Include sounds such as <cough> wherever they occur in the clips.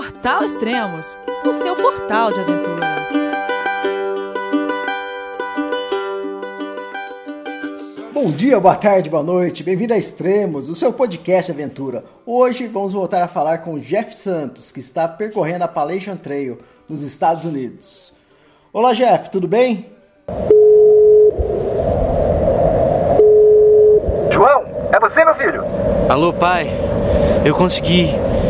Portal Extremos, o seu portal de aventura. Bom dia, boa tarde, boa noite, bem-vindo a Extremos, o seu podcast aventura. Hoje vamos voltar a falar com o Jeff Santos, que está percorrendo a Appalachian Trail nos Estados Unidos. Olá, Jeff, tudo bem? João, é você, meu filho? Alô, pai. Eu consegui.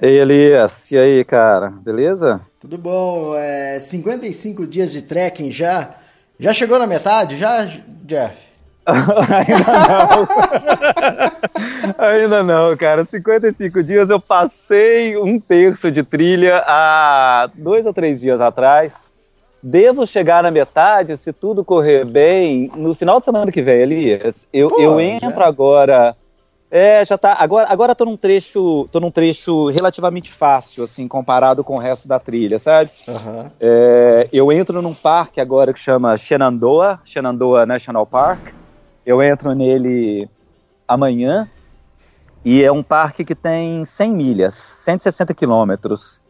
Ei, Elias, e aí, cara? Beleza? Tudo bom, é 55 dias de trekking já. Já chegou na metade, já, Jeff? <laughs> Ainda não. Ainda não, cara. 55 dias eu passei um terço de trilha há dois ou três dias atrás. Devo chegar na metade, se tudo correr bem, no final de semana que vem, Elias. Eu, Pô, eu entro já. agora é, já tá. Agora, agora tô num trecho, tô num trecho relativamente fácil, assim, comparado com o resto da trilha, sabe? Uhum. É, eu entro num parque agora que chama Shenandoah, Shenandoah National Park. Eu entro nele amanhã e é um parque que tem 100 milhas, 160 quilômetros,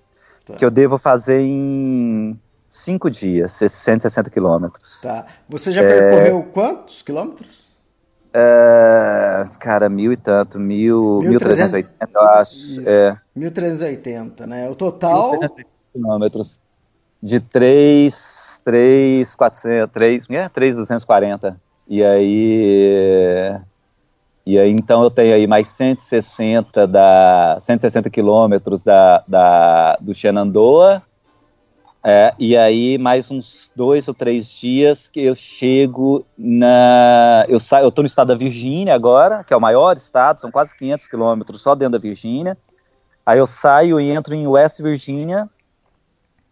tá. que eu devo fazer em cinco dias, 160 quilômetros. Tá. Você já percorreu quantos quilômetros? Uh, cara, mil e tanto, mil, mil trezentos eu acho. É. 1380, né? O total. quilômetros. De 3, 3, 400, 3, é, 3, 240. E aí. E aí, então, eu tenho aí mais 160 da 160 quilômetros da, da, do Shenandoah é, e aí, mais uns dois ou três dias que eu chego na. Eu saio, eu tô no estado da Virgínia agora, que é o maior estado, são quase 500 quilômetros só dentro da Virgínia. Aí eu saio e entro em West Virginia,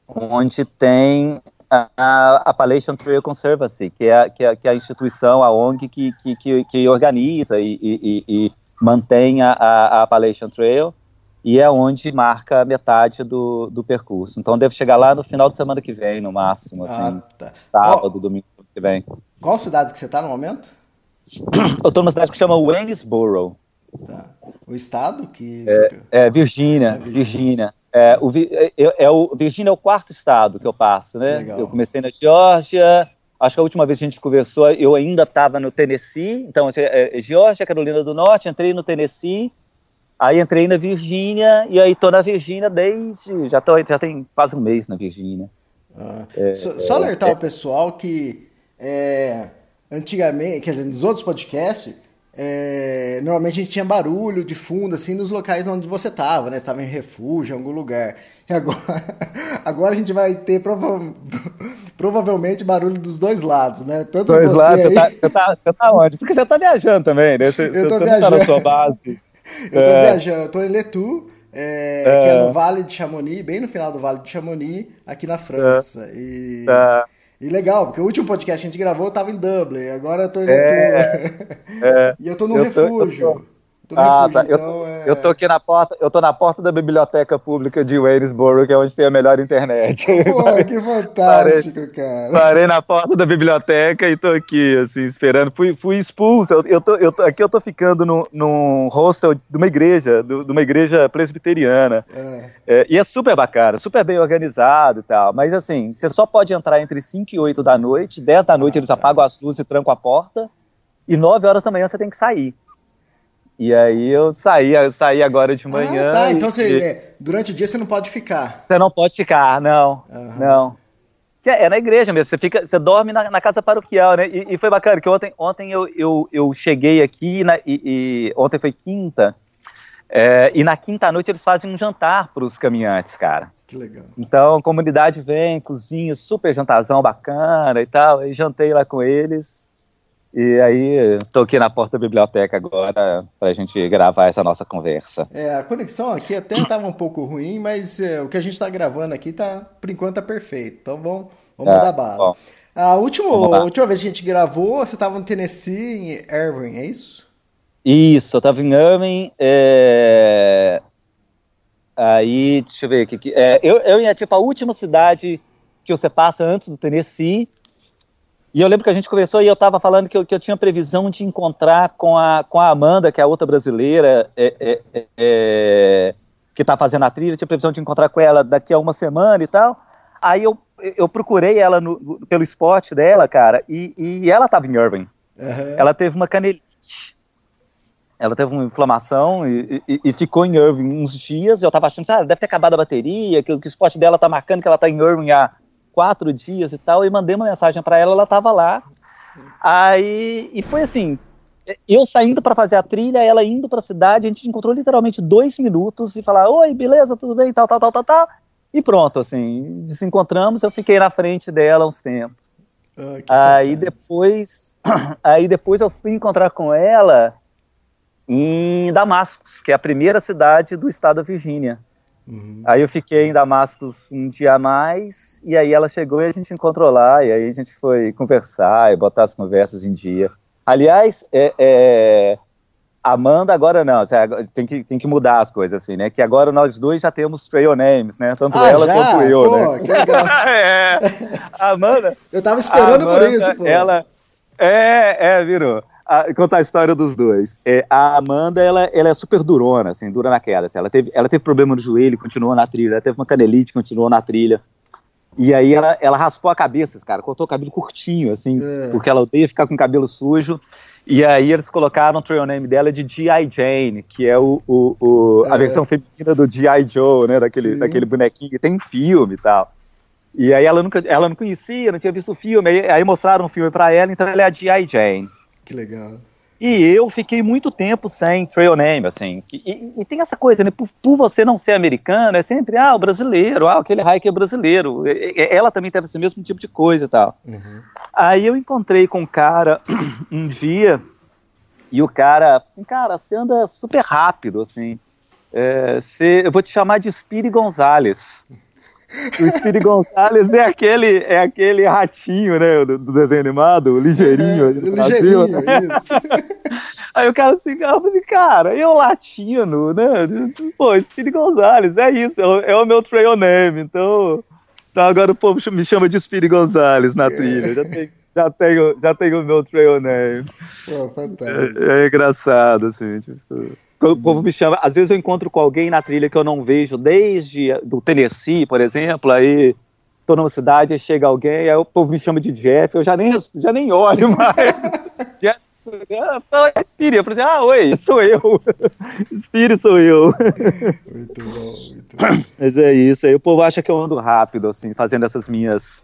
onde tem a, a Appalachian Trail Conservancy, que é, que é, que é a instituição, a ONG que, que, que, que organiza e, e, e mantém a, a Appalachian Trail e é onde marca metade do, do percurso. Então devo chegar lá no final de semana que vem, no máximo, assim, ah, tá. sábado, domingo que vem. Qual cidade que você está no momento? Eu estou numa cidade que chama Waynesboro. Tá. O estado que... É, é Virgínia, é Virgínia. É, o, é, é, o, Virgínia é o quarto estado que eu passo, né? Legal. Eu comecei na Geórgia, acho que a última vez que a gente conversou, eu ainda estava no Tennessee, então, assim, é, Geórgia, Carolina do Norte, entrei no Tennessee, Aí entrei na Virgínia e aí tô na Virgínia desde. Já, tô, já tem quase um mês na Virgínia. Ah. É, só, só, alertar é, o pessoal que é, antigamente, quer dizer, nos outros podcasts, é, normalmente a gente tinha barulho de fundo, assim, nos locais onde você estava, né? Estava em refúgio, em algum lugar. E agora, <laughs> agora a gente vai ter prova, <laughs> provavelmente barulho dos dois lados, né? Tanto dois você lados, aí... você, tá, você, tá, você tá onde? Porque você tá viajando também, né? Você, eu tô você viajando. não tá na sua base. Eu tô é. viajando, eu tô em Letu, é, é. que é no Vale de Chamonix, bem no final do Vale de Chamonix, aqui na França. É. E, é. e legal, porque o último podcast que a gente gravou eu tava em Dublin, agora eu tô em Letu. <laughs> e eu tô no eu refúgio. Tô, ah, tá. Então, eu, é... eu tô aqui na porta, eu tô na porta da biblioteca pública de Waynesboro, que é onde tem a melhor internet. Pô, que <laughs> fantástico, parei, cara. Parei na porta da biblioteca e tô aqui, assim, esperando. Fui, fui expulso. Eu, eu, tô, eu tô, aqui eu tô ficando no, num hostel de uma igreja, de uma igreja presbiteriana. É. É, e é super bacana, super bem organizado e tal. Mas assim, você só pode entrar entre 5 e 8 da noite, 10 da noite ah, eles tá. apagam as luzes e trancam a porta, e 9 horas da manhã você tem que sair. E aí eu saí, eu saí agora de manhã. Ah, tá, então você, é, durante o dia você não pode ficar. Você não pode ficar, não. Uhum. Não. É, é, na igreja mesmo, você fica, você dorme na, na casa paroquial, né? E, e, foi bacana, que ontem, ontem eu, eu, eu cheguei aqui, na, e, e, ontem foi quinta, é, e na quinta noite eles fazem um jantar para os caminhantes, cara. Que legal. Então a comunidade vem, cozinha, super jantarzão bacana e tal. Aí jantei lá com eles. E aí, tô aqui na porta da biblioteca agora pra gente gravar essa nossa conversa. É, a conexão aqui até estava um pouco ruim, mas é, o que a gente está gravando aqui tá, por enquanto, tá perfeito. Então vamos, vamos Ah, dar bala. bom. A última, a última vez que a gente gravou, você estava no Tennessee, em Irving, é isso? Isso, eu tava em Irving, é... aí, deixa eu ver aqui, que- é, eu, eu ia, tipo, a última cidade que você passa antes do Tennessee, e eu lembro que a gente conversou e eu tava falando que eu, que eu tinha previsão de encontrar com a, com a Amanda, que é a outra brasileira, é, é, é, é, que tá fazendo a trilha, tinha previsão de encontrar com ela daqui a uma semana e tal, aí eu, eu procurei ela no- pelo spot dela, cara, e, e ela tava em Irving, Aham. ela teve uma canelite. Ela teve uma inflamação e, e- e ficou em Irving uns dias. Eu tava achando, ah, deve ter acabado a bateria, que, o- que o spot dela tá marcando que ela tá em Irving há quatro dias e tal. E mandei uma mensagem para ela, ela tava lá. Aí, e foi assim, eu saindo para fazer a trilha, ela indo para a cidade, a gente encontrou literalmente dois minutos e falar, oi, beleza, tudo bem, tal, tal, tal, tal, tal. E pronto, assim, se encontramos, eu fiquei na frente dela uns tempos. Ah, Aí fantástico. depois, <clears throat> aí depois eu fui encontrar com ela em Damascus, que é a primeira cidade do estado da Virgínia. Uhum. Aí eu fiquei em Damascus um dia a mais, e aí ela chegou e a gente encontrou lá, e aí a gente foi conversar e botar as conversas em dia. Aliás, é, é, Amanda agora não, agora tem que, tem que mudar as coisas assim, né? Que agora nós dois já temos trail names, né? Tanto Ah, ela já? quanto eu, Pô, né? que legal. <laughs> é, <laughs> Amanda, Eu tava esperando por Amanda, isso, pô. Ela é, é, virou. A- contar a história dos dois. É, a Amanda, ela, ela é super durona, assim, dura na queda. assim. Ela teve, ela teve problema no joelho, continuou na trilha. Ela teve uma canelite, continuou na trilha. E aí ela, ela raspou a cabeça, cara, cortou o cabelo curtinho, assim, É. porque ela odeia ficar com o cabelo sujo. E aí eles colocaram o trail name dela de G.I. Jane, que é o, o, o- a É. versão feminina do G.I. Joe, né? Daquele, Sim. daquele bonequinho que tem um filme e tal. E aí ela nunca, ela não conhecia, não tinha visto o filme, aí, aí mostraram um filme pra ela, então ela é a G.I. Jane. Que legal. E eu fiquei muito tempo sem trail name, assim. E, e- tem essa coisa, né? Por, por você não ser americano, é sempre, ah, o brasileiro, ah, aquele hiker brasileiro. E- e- Ela também teve esse mesmo tipo de coisa e tal. Uhum. Aí eu encontrei com um cara <clears throat> um dia, e o cara, assim, cara, você anda super rápido, assim. É, você- eu vou te chamar de Speedy Gonzalez. O Speedy Gonzalez é aquele, é aquele ratinho, né, do, do desenho animado, o ligeirinho, Brasil. Ligeirinho, <laughs> isso. Aí o cara assim, falei assim, cara, eu latino, né? Pô, Speedy Gonzalez, é isso, é o, é o meu trail name, então. Então agora o povo me chama de Speedy Gonzalez na trilha. Já tenho, já tenho, já tenho o meu trail name. Pô, fantástico. É, é engraçado, assim, tipo. O povo me chama, às vezes eu encontro com alguém na trilha que eu não vejo desde do Tennessee, por exemplo, aí tô numa cidade, aí chega alguém, aí o povo me chama de Jeff, eu já nem, já nem olho mais. <laughs> Jeff, fala, Spiri. Eu falei assim, ah, oi, sou eu. <laughs> Spiri sou eu. Muito bom, muito bom. <coughs> Mas é isso, aí o povo acha que eu ando rápido, assim, fazendo essas minhas...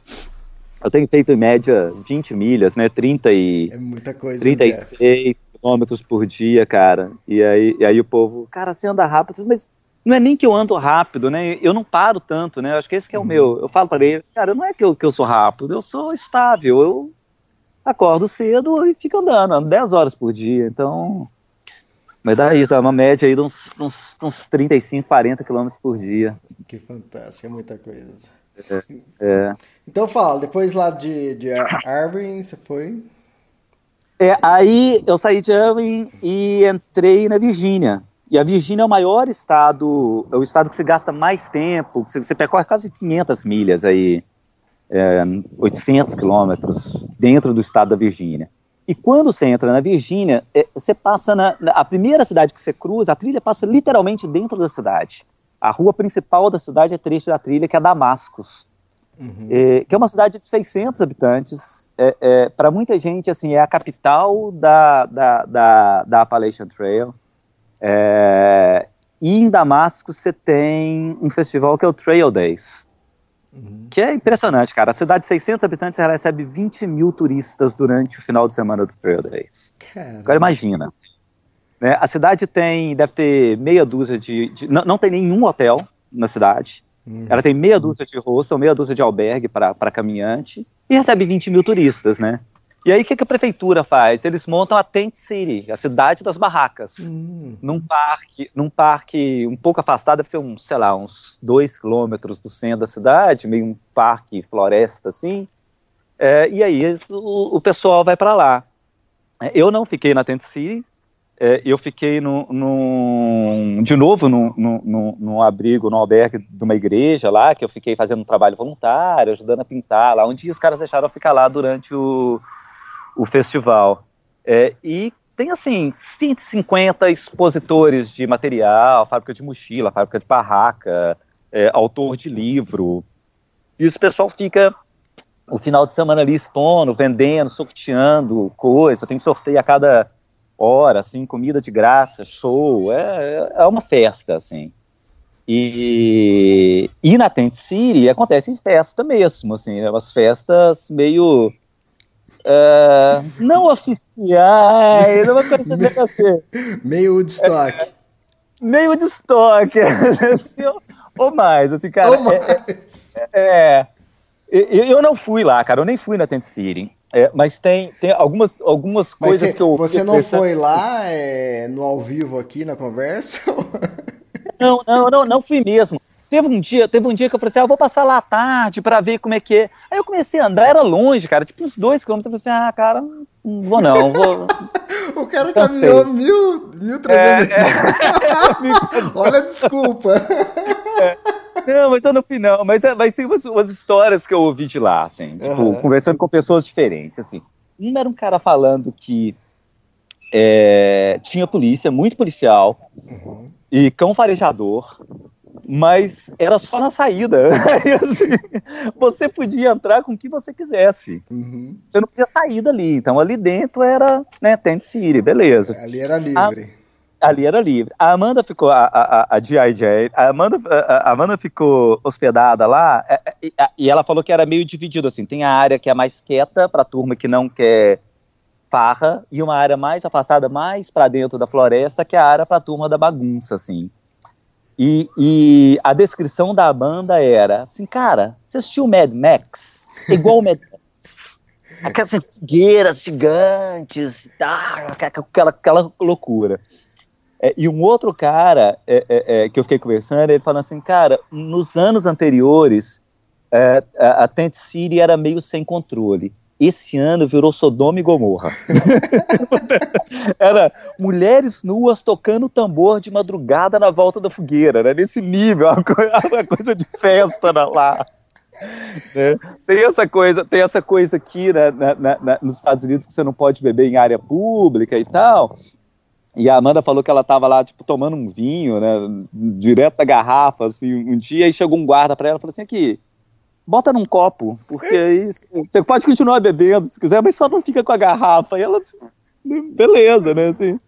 Eu tenho feito em média 20 milhas, né, 30 e... É muita coisa. 36 quilômetros por dia, cara. E aí, e aí o povo, cara, você anda rápido, mas não é nem que eu ando rápido, né? Eu não paro tanto, né? Eu acho que esse que é o meu. Eu falo para eles, cara, não é que eu, que eu sou rápido, eu sou estável. Eu acordo cedo e fico andando, ando 10 horas por dia. Então. Mas daí, tá uma média aí de uns, uns, uns 35, 40 quilômetros por dia. Que fantástico, é muita coisa. É. Então fala, depois lá de, de Irving, você foi? É, aí eu saí de Irving e entrei na Virgínia. E a Virgínia é o maior estado, é o estado que você gasta mais tempo, você, você percorre quase 500 milhas aí, é, 800 quilômetros dentro do estado da Virgínia. E quando você entra na Virgínia, é, você passa na, na- a primeira cidade que você cruza, a trilha passa literalmente dentro da cidade. A rua principal da cidade é trecho da trilha, que é Damascus é, que é uma cidade de 600 habitantes. É, Para muita gente, assim, é a capital da, da, da, da Appalachian Trail. É, e em Damasco você tem um festival que é o Trail Days, que é impressionante, cara. A cidade de 600 habitantes ela recebe 20 mil turistas durante o final de semana do Trail Days. Cara, Agora imagina. né, a cidade tem, deve ter meia dúzia de. de- não, não tem nenhum hotel na cidade. Ela tem meia dúzia de hostel, meia dúzia de albergue para caminhante e recebe 20 mil turistas, né? E aí o que, que, a prefeitura faz? Eles montam a Tent City, a cidade das barracas, hum. num parque, num parque um pouco afastado, deve ser uns, sei lá, uns dois quilômetros do centro da cidade, meio um parque floresta assim. É, e aí o, o pessoal vai para lá. É, eu não fiquei na Tent City, é, eu fiquei no, no, de novo no, no, no, abrigo, no albergue de uma igreja lá, que eu fiquei fazendo um trabalho voluntário, ajudando a pintar lá. Dia os caras deixaram eu ficar lá durante o, o festival. É, e tem assim 150 expositores de material, fábrica de mochila, fábrica de barraca, é, autor de livro. E esse pessoal fica o final de semana ali expondo, vendendo, sorteando coisa, tem sorteio a cada hora, assim, comida de graça, show, é, é uma festa, assim. E, e na Tent City acontece festa mesmo, assim, né, umas festas meio uh, não oficiais, uma coisa meio assim. Meio Woodstock. É, meio Woodstock, <laughs> assim, ou, ou, mais, assim, cara. Ou é, mais. É, é, eu, eu não fui lá, cara, eu nem fui na Tent City. É, mas tem, tem algumas, algumas coisas cê, que eu. Você não foi lá é, no ao vivo aqui na conversa? <laughs> Não, não, não, não fui mesmo. Teve um dia, teve um dia que eu falei assim, ah, eu vou passar lá à tarde para ver como é que é. Aí eu comecei a andar, era longe, cara, tipo uns dois quilômetros. Eu falei assim, ah, cara, não vou não, vou. <laughs> o cara caminhou mil, mil trezentos. É, é. <laughs> Olha a desculpa. É. Não, mas eu não fui, não. Mas, é, mas tem umas, umas, histórias que eu ouvi de lá, assim, tipo, uhum. conversando com pessoas diferentes, assim. Um era um cara falando que é, tinha polícia, muito policial, uhum. e cão farejador, mas era só na saída. <laughs> assim, você podia entrar com o que você quisesse. Uhum. Você não podia sair dali. Então ali dentro era, né, Tent City, beleza. Ali era livre. A, ali era livre. A Amanda ficou, a, a, a G.I.J., a Amanda, a, Amanda ficou hospedada lá é, é, e, e, ela falou que era meio dividido, assim, tem a área que é mais quieta para a turma que não quer farra e uma área mais afastada, mais para dentro da floresta, que é a área para a turma da bagunça, assim. E, e, a descrição da banda era assim, cara, você assistiu Mad Max? Igual o Mad Max. Aquelas fogueiras gigantes, tá, aquela, aquela loucura. É, e um outro cara é, é, é, que eu fiquei conversando, ele falando assim, cara, nos anos anteriores, é, a, a Tent City era meio sem controle. Esse ano virou Sodoma e Gomorra. <laughs> era mulheres nuas tocando tambor de madrugada na volta da fogueira, né? nesse nível, uma coisa, uma coisa de festa lá. Né? Tem essa coisa, tem essa coisa aqui né, na, na, nos Estados Unidos que você não pode beber em área pública e tal. E a Amanda falou que ela estava lá, tipo, tomando um vinho, né, direto da garrafa, assim, um dia, e chegou um guarda para ela e falou assim, aqui, bota num copo, porque aí você pode continuar bebendo se quiser, mas só não fica com a garrafa. E ela, tipo, beleza, né, assim.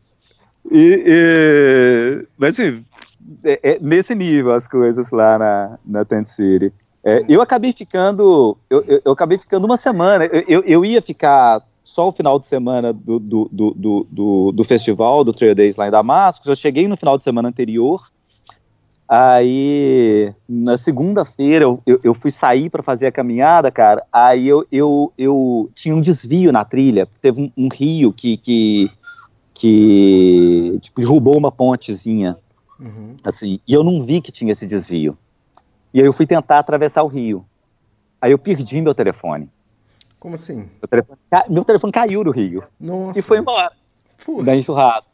E, e mas assim, é, é, nesse nível as coisas lá na, na Tent City. É, eu acabei ficando, eu, eu, eu, acabei ficando uma semana, eu, eu ia ficar só o final de semana do, do, do, do, do festival, do Trail Days lá em Damasco. Eu cheguei no final de semana anterior. Aí, na segunda-feira, eu, eu, eu, fui sair para fazer a caminhada, cara. Aí eu, eu, eu tinha um desvio na trilha. Teve um, um rio que, que, que tipo, derrubou uma pontezinha. Uhum. Assim, e eu não vi que tinha esse desvio. E aí eu fui tentar atravessar o rio. Aí eu perdi meu telefone. Como assim? Meu telefone, meu telefone caiu no rio. Nossa. E foi embora. Puta. Da enxurrada.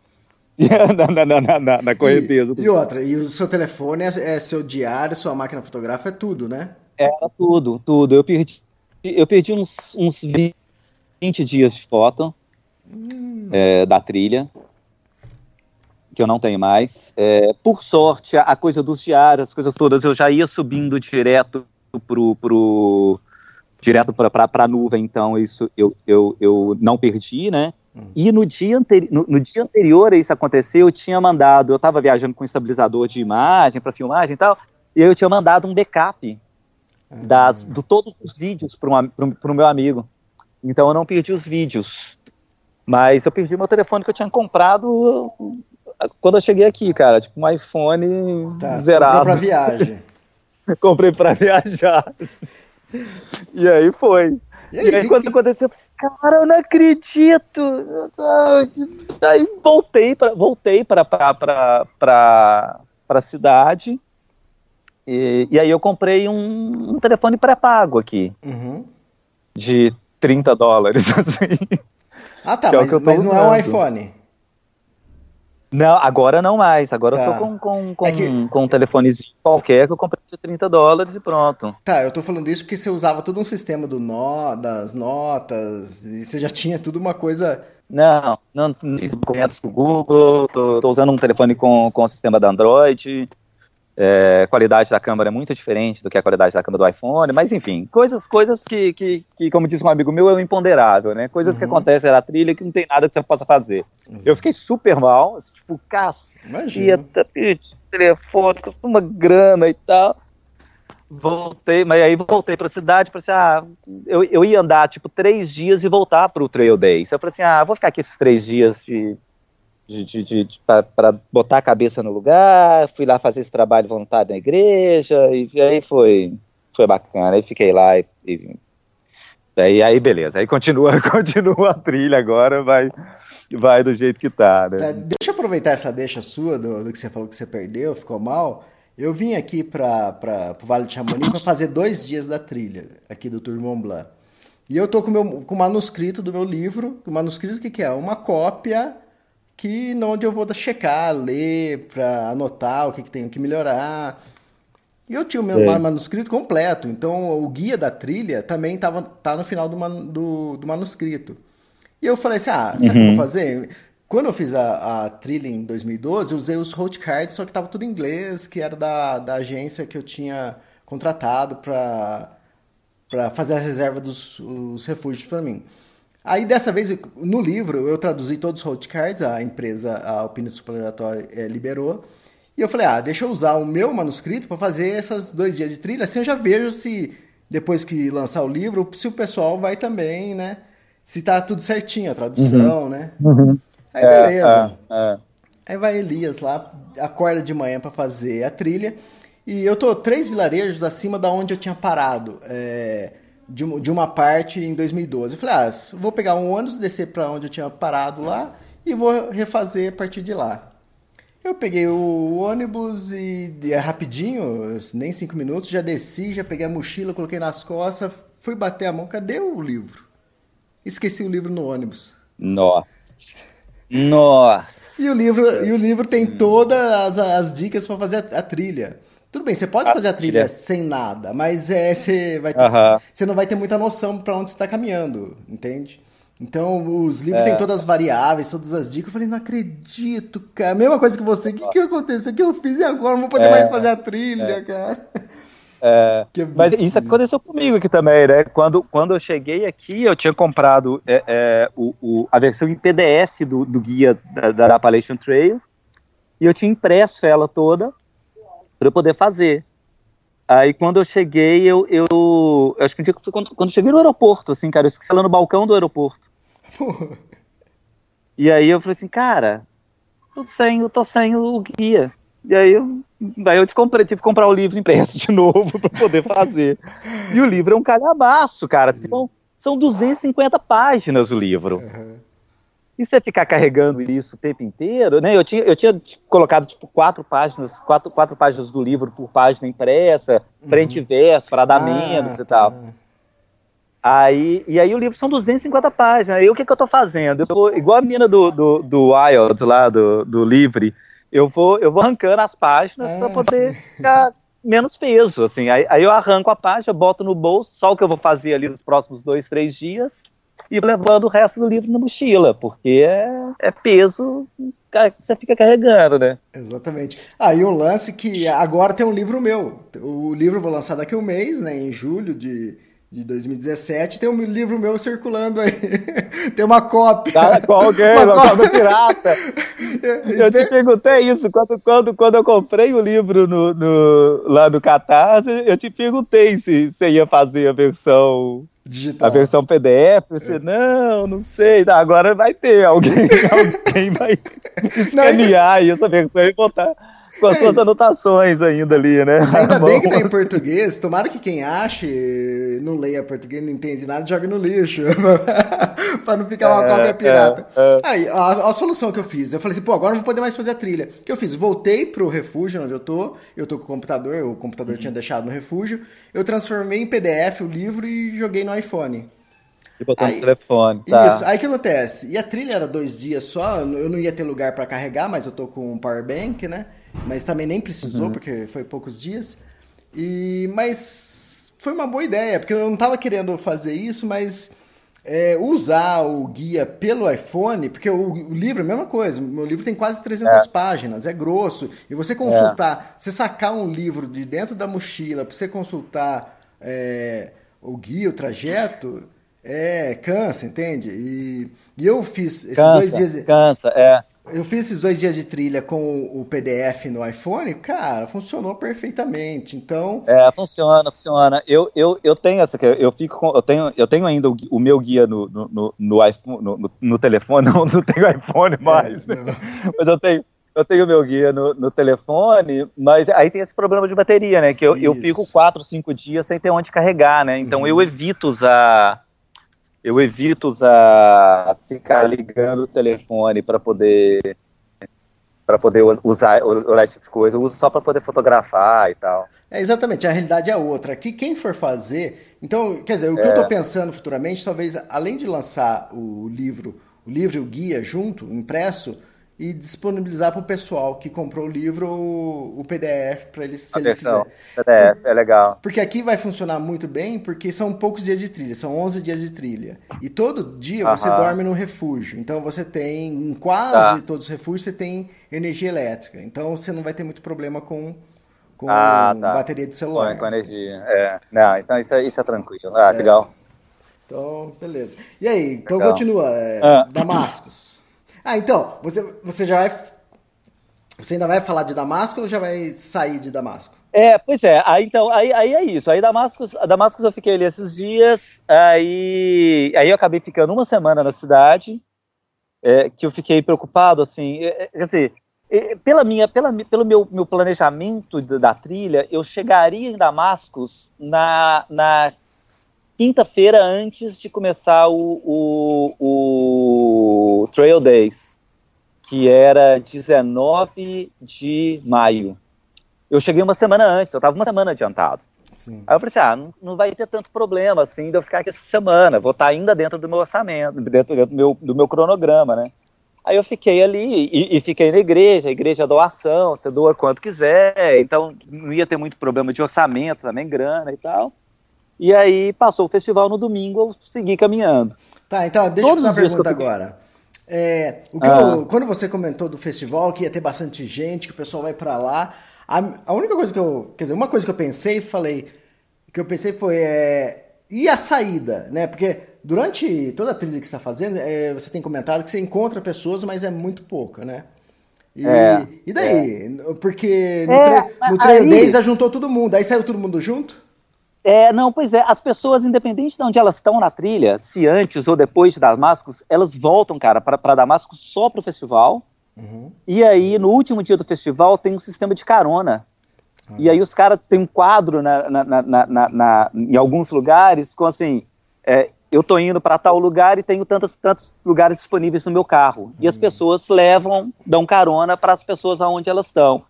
<laughs> na, na, na, na, na correnteza. E, e, outra, e o seu telefone é, é, seu diário, sua máquina fotográfica, é tudo, né? Era tudo, tudo. Eu perdi, eu perdi uns, uns 20 dias de foto hum. é, da trilha, que eu não tenho mais. É, por sorte, a, a, coisa dos diários, as coisas todas, eu já ia subindo direto pro, pro, direto para a nuvem, então isso eu, eu, eu não perdi, né? Hum. E no dia, no, no, dia anterior a isso acontecer, eu tinha mandado, eu estava viajando com um estabilizador de imagem para filmagem e tal, e eu tinha mandado um backup das, de todos os vídeos para o meu amigo. Então eu não perdi os vídeos. Mas eu perdi meu telefone que eu tinha comprado quando eu cheguei aqui, cara. Tipo um iPhone tá, zerado. Comprei para viagem. <laughs> comprei para viajar. <laughs> E aí foi. E aí, e aí quando que... aconteceu, eu falei, cara, eu não acredito. Aí voltei para voltei para para cidade. E, e, aí eu comprei um, um telefone pré-pago aqui. Uhum. De 30 dólares. <laughs> Assim, ah, tá, é mas, é mas não é um iPhone. Não, agora não mais. Agora tá. eu tô tá. com, com, com, é que... com um telefonezinho qualquer que eu comprei de 30 dólares e pronto. Tá, eu tô falando isso porque você usava todo um sistema do nó, das notas, e você já tinha tudo uma coisa. Não, não fiz documentos com o Google, tô, tô, usando um telefone com, com o sistema da Android. É, qualidade da câmera é muito diferente do que a qualidade da câmera do iPhone, mas enfim, coisas, coisas que, que, que como disse um amigo meu, é o imponderável, né? Coisas uhum. que acontecem na trilha que não tem nada que você possa fazer. Uhum. Eu fiquei super mal, assim, tipo, caceta, telefone, custa uma grana e tal. Voltei, mas aí voltei pra cidade, falei assim, ah, eu, eu ia andar, tipo, três dias e voltar pro Trail Days. Eu falei assim, ah, vou ficar aqui esses três dias de de, de, de, para botar a cabeça no lugar, fui lá fazer esse trabalho voluntário na igreja, e, e aí foi, foi bacana, aí fiquei lá e, e aí, aí beleza, aí continua, <laughs> continua a trilha agora, vai, vai do jeito que tá, né? Tá, deixa eu aproveitar essa deixa sua do, do que você falou que você perdeu, ficou mal. Eu vim aqui para o Vale de Chamonix para fazer dois dias da trilha aqui do Tour Mont Blanc. E eu tô com, meu, com o manuscrito do meu livro. O manuscrito o que, que é? Uma cópia que onde eu vou checar, ler, para anotar o que, que tenho que melhorar. E eu tinha o meu é. manuscrito completo, então o guia da trilha também tava, tá no final do, man, do, do, manuscrito. E eu falei assim, ah, sabe o uhum. que eu vou uhum. fazer? Quando eu fiz a, a trilha em 2012, eu usei os road cards, só que tava tudo em inglês, que era da, da agência que eu tinha contratado para fazer a reserva dos refúgios para mim. Aí dessa vez, no livro, eu traduzi todos os road cards, a empresa, a Alpine Superatória, é, liberou. E eu falei, ah, deixa eu usar o meu manuscrito para fazer esses dois dias de trilha, assim eu já vejo se, depois que lançar o livro, se o pessoal vai também, né? Se tá tudo certinho, a tradução, uhum. né? Uhum. Aí beleza. É, é, é. Aí vai Elias lá, acorda de manhã para fazer a trilha. E eu tô três vilarejos acima da onde eu tinha parado. É de, de uma parte em 2012. Eu falei, ah, vou pegar um ônibus, descer para onde eu tinha parado lá e vou refazer a partir de lá. Eu peguei o ônibus e é rapidinho, nem cinco minutos, já desci, já peguei a mochila, coloquei nas costas, fui bater a mão, cadê o livro? Esqueci o livro no ônibus. Nossa. Nossa. E o livro, e o livro tem todas as, as dicas para fazer a, a trilha. Tudo bem, você pode fazer a trilha sem nada, mas é, você, vai ter, você não vai ter muita noção para onde você está caminhando, entende? Então, os livros é. têm todas as variáveis, todas as dicas. Eu falei, não acredito, cara. Mesma coisa que você. O que, que aconteceu? O que eu fiz e agora? Não vou poder é. mais fazer a trilha, é. cara. É, <laughs> mas isso aconteceu comigo aqui também, né? Quando, quando eu cheguei aqui, eu tinha comprado é, é, o, o, a versão em PDF do, do guia da, da Appalachian Trail e eu tinha impresso ela toda para eu poder fazer. Aí quando eu cheguei, eu, eu, eu acho que um dia que foi quando, quando eu cheguei no aeroporto, assim, cara, eu esqueci ela no balcão do aeroporto. <laughs> e aí eu falei assim, cara, tô sem, eu tô sem o guia. E aí eu, aí eu comprei, tive que comprar o livro impresso de <laughs> novo para poder fazer. e o livro é um calhabaço, cara. São, são 250 páginas o livro. Uhum. E você ficar carregando isso o tempo inteiro, né? Eu tinha, eu tinha colocado tipo quatro páginas, quatro, quatro páginas do livro por página impressa, uhum. frente e verso, para dar ah, menos e tal. Tá. Aí, e aí o livro são 250 páginas. Aí o que, que eu tô fazendo? Eu vou, igual a menina do, do, do Wild lá, do, do Livre, eu vou, eu vou arrancando as páginas para poder ficar menos peso, assim. Aí, aí eu arranco a página, boto no bolso, só o que eu vou fazer ali nos próximos dois, três dias e levando o resto do livro na mochila, porque é, é peso você fica carregando, né? Exatamente. Ah, e um lance que agora tem um livro meu. O livro eu vou lançar daqui a um mês, né? Em julho de, de 2017. Tem um livro meu circulando aí. <laughs> tem uma cópia. Tá com alguém, uma, uma cópia pirata. <laughs> eu te perguntei isso quando, quando, quando eu comprei o livro no, no, lá no Catarse. Eu te perguntei se você ia fazer a versão Digital. A versão PDF, você, é. não, não sei. Não, agora vai ter, alguém, <laughs> alguém vai escanear não, essa versão e botar. Com as suas anotações ainda ali, né? Ainda <laughs> bem que tá em português. Tomara que quem ache, não leia português, não entende nada, jogue no lixo. <laughs> pra não ficar uma É, cópia pirata. é, é. Aí, a, a solução que eu fiz, eu falei assim, pô, agora não vou poder mais fazer a trilha. O que eu fiz? Voltei pro refúgio onde eu tô, eu tô com o computador, o computador Uhum. tinha deixado no refúgio, eu transformei em PDF o livro e joguei no iPhone. E botou Aí- no telefone, tá? Isso, aí o que acontece? E a trilha era dois dias só, eu não ia ter lugar para carregar, mas eu tô com um power bank, né? Mas também nem precisou, Uhum. porque foi poucos dias. E mas foi uma boa ideia, porque eu não tava querendo fazer isso, mas é, usar o guia pelo iPhone, porque o, o livro é a mesma coisa, meu livro tem quase 300 páginas, é grosso, e você consultar, você sacar um livro de dentro da mochila, para você consultar é, o guia, o trajeto, é, cansa, entende? E, e eu fiz esses dois Cansa, dias. cansa, é. Eu fiz esses dois dias de trilha com o PDF no iPhone, cara, funcionou perfeitamente. Então, É, funciona, funciona. Eu, eu, eu tenho essa, eu fico com, eu tenho, eu tenho ainda o, o meu guia no, no, no, no iPhone, no, no- telefone, <laughs> não, não tenho iPhone mais, né? É, não. <laughs> mas eu tenho, eu tenho o meu guia no, no telefone, mas aí tem esse problema de bateria, né? Que eu, eu fico quatro, cinco dias sem ter onde carregar, né? Então eu evito usar, eu evito usar, ficar ligando o telefone para poder para poder usar olhar esse tipo de coisa, eu uso só para poder fotografar e tal. É, exatamente, a realidade é outra. Aqui, quem for fazer. Então, quer dizer, o que eu estou pensando futuramente, talvez, além de lançar o livro, o livro e o guia junto, impresso, e disponibilizar para o pessoal que comprou o livro o, PDF para eles, se A eles quiserem. PDF, é legal. Porque aqui vai funcionar muito bem, porque são poucos dias de trilha, são 11 dias de trilha. E todo dia você dorme no refúgio. Então você tem, em quase Tá. todos os refúgios, você tem energia elétrica. Então você não vai ter muito problema com, com Ah, tá. bateria de celular. Com, com energia. É. Não, então isso é, isso é tranquilo. Ah, legal. Então, beleza. E aí, então Legal. continua. é, Ah. Damascus. Ah, então, você, você já vai. Você ainda vai falar de Damasco ou já vai sair de Damasco? É, pois é, aí então, aí, aí é isso. Aí Damascus, Damascus eu fiquei ali esses dias, aí, aí eu acabei ficando uma semana na cidade, é, que eu fiquei preocupado, assim, é, é, quer dizer, é, pela minha, pela, pelo meu, meu planejamento da, da trilha, eu chegaria em Damascus na, na quinta-feira antes de começar o, o, o Trail Days, que era 19 de maio. Eu cheguei uma semana antes, eu estava uma semana adiantado. Sim. Aí eu falei assim, ah, não, não vai ter tanto problema assim de eu ficar aqui essa semana, vou estar ainda dentro do meu orçamento, dentro, dentro do, meu, do meu cronograma, né? Aí eu fiquei ali e, e fiquei na igreja, a igreja é doação, você doa quanto quiser, então não ia ter muito problema de orçamento, também grana e tal. E aí passou o festival no domingo, eu segui caminhando. Tá, então deixa Todos eu fazer uma pergunta fiquei- agora. É, Ah. eu- quando você comentou do festival que ia ter bastante gente, que o pessoal vai pra lá, a, a única coisa que eu, quer dizer, uma coisa que eu pensei, falei, que eu pensei foi é, e a saída, né? Porque durante toda a trilha que você está fazendo, é, você tem comentado que você encontra pessoas, mas é muito pouca, né? E, É, e daí? Porque no, É, tre no Days já juntou todo mundo, aí saiu todo mundo junto? É, não, pois é, as pessoas, independente de onde elas estão na trilha, se antes ou depois de Damascus, elas voltam, cara, para Damascus só pro festival. E aí, no último dia do festival, tem um sistema de carona. E aí os caras têm um quadro na, na- na- na- em alguns lugares com assim, é, eu tô indo para tal lugar e tenho tantos, tantos lugares disponíveis no meu carro. E as pessoas levam, dão carona para as pessoas aonde elas estão.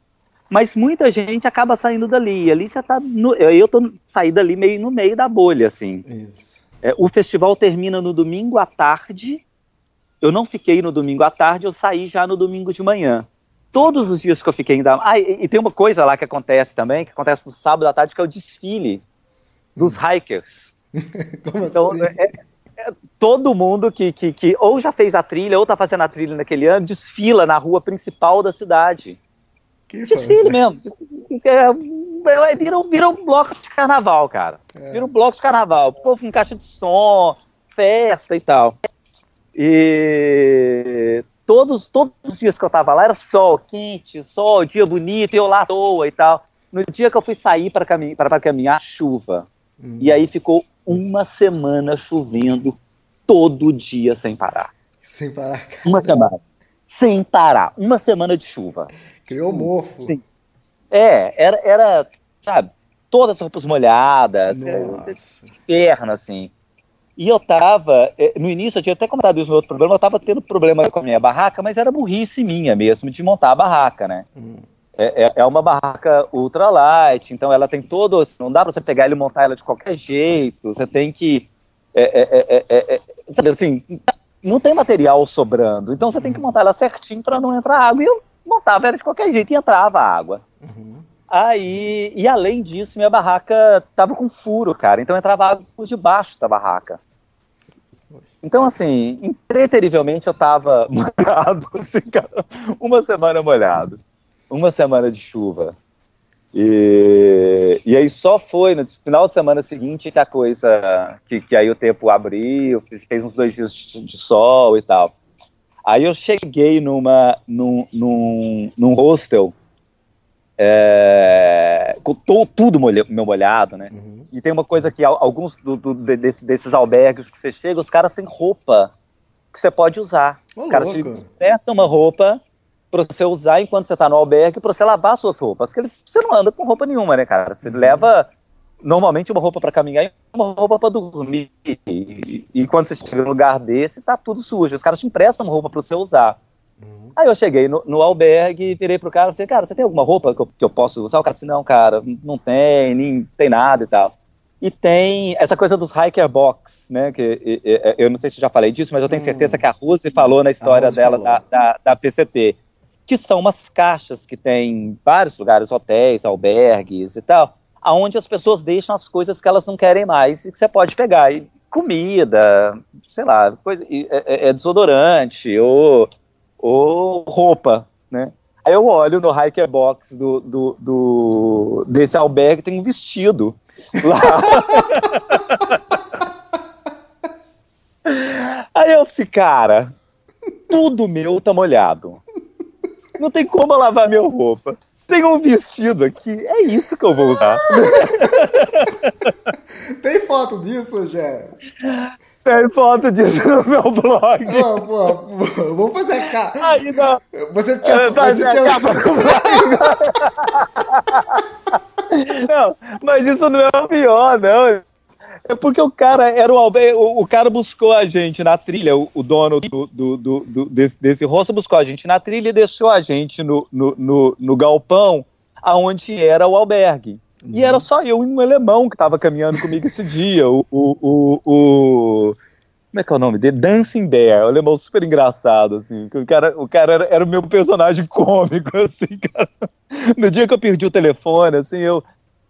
Mas muita gente acaba saindo dali. Ali você tá. No, eu tô saí dali meio no meio da bolha, assim. É, o festival termina no domingo à tarde. Eu não fiquei no domingo à tarde, eu saí já no domingo de manhã. Todos os dias que eu fiquei Damasco. Ah, e, e tem uma coisa lá que acontece também, que acontece no sábado à tarde, que é o desfile dos hikers. <laughs> Como Então, assim? é- é todo mundo que, que, que ou já fez a trilha ou tá fazendo a trilha naquele ano, desfila na rua principal da cidade. Que Desfile mesmo. É, é, vira, um- vira um bloco de carnaval, cara. Vira um bloco de carnaval. Povo com caixa de som, festa e tal. E todos, todos os dias que eu tava lá era sol, quente, sol, dia bonito, eu lá à toa e tal. No dia que eu fui sair para cami pra caminhar, chuva. E aí ficou uma semana chovendo todo dia sem parar. Sem parar, cara. Uma semana. Sem parar. Uma semana de chuva. Criou mofo. Sim. É, era, era, sabe, todas as roupas molhadas, inferno, assim. E eu tava, eh, no início eu tinha até comentado isso no outro programa, eu tava tendo problema com a minha barraca, mas era burrice minha mesmo de montar a barraca, né? É, é- é uma barraca ultralight, então ela tem todo, assim, não dá pra você pegar ela e montar ela de qualquer jeito, você tem que, é, é, é, é, é, sabe assim, não tem material sobrando, então você tem que montar ela certinho para não entrar água, e eu montava ela de qualquer jeito e entrava água. Aí, e além disso, minha barraca tava com furo, cara. Então entrava água por debaixo da barraca. Então, assim, impreterivelmente eu tava <laughs> molhado, assim, cara, uma semana molhado. Uma semana de chuva. E, e aí só foi no final de semana seguinte que a coisa, que, que aí o tempo abriu, fez uns dois dias de sol e tal. Aí eu cheguei numa, num, num, num hostel é, tudo molha- meu molhado, né? E tem uma coisa que al- alguns do- do- de- desse- desses albergues que você chega, os caras têm roupa que você pode usar. Ô, os caras te louco. prestam uma roupa pra você usar enquanto você tá no albergue, pra você lavar suas roupas. Porque eles, você não anda com roupa nenhuma, né, cara? Você leva normalmente uma roupa pra caminhar e uma roupa pra dormir. E, e quando você chega num lugar desse, tá tudo sujo. Os caras te emprestam uma roupa pra você usar. Aí eu cheguei no, no albergue, virei pro cara e falei, cara, você tem alguma roupa que eu, que eu posso usar? O cara disse, não, cara, não tem, nem tem nada e tal. E tem essa coisa dos hiker box, né? Que e- e- eu não sei se eu já falei disso, mas eu tenho certeza que a Rose falou na história dela da, da, da PCT. Que são umas caixas que tem em vários lugares, hotéis, albergues e tal, aonde as pessoas deixam as coisas que elas não querem mais e que você pode pegar. E comida, sei lá, coisa, é, é- é desodorante ou, ou roupa, né? Aí eu olho no hiker box do, do, do- desse albergue, tem um vestido lá. <laughs> Aí eu disse, cara, tudo meu tá molhado. Não tem como lavar minha roupa. Tem um vestido aqui, é isso que eu vou usar. <laughs> Tem foto disso, Jé? Tem foto disso no meu blog. Pô, pô, pô, vamos fazer a capa. Não. Você tinha. Você tinha... capa do <laughs> Não, mas isso não é o pior, não. É porque o cara era o o, o cara buscou a gente na trilha, o, o dono do, do, do- do- desse, desse rosto buscou a gente na trilha e deixou a gente no, no, no, no galpão aonde era o albergue. E era só eu e um alemão que estava caminhando comigo esse dia, o, o, o, o- como é que é o nome dele? Dancing Bear, um alemão super engraçado, assim. O cara, o cara era, era o meu personagem <laughs> cômico, assim, cara. No dia que eu perdi o telefone, assim, eu.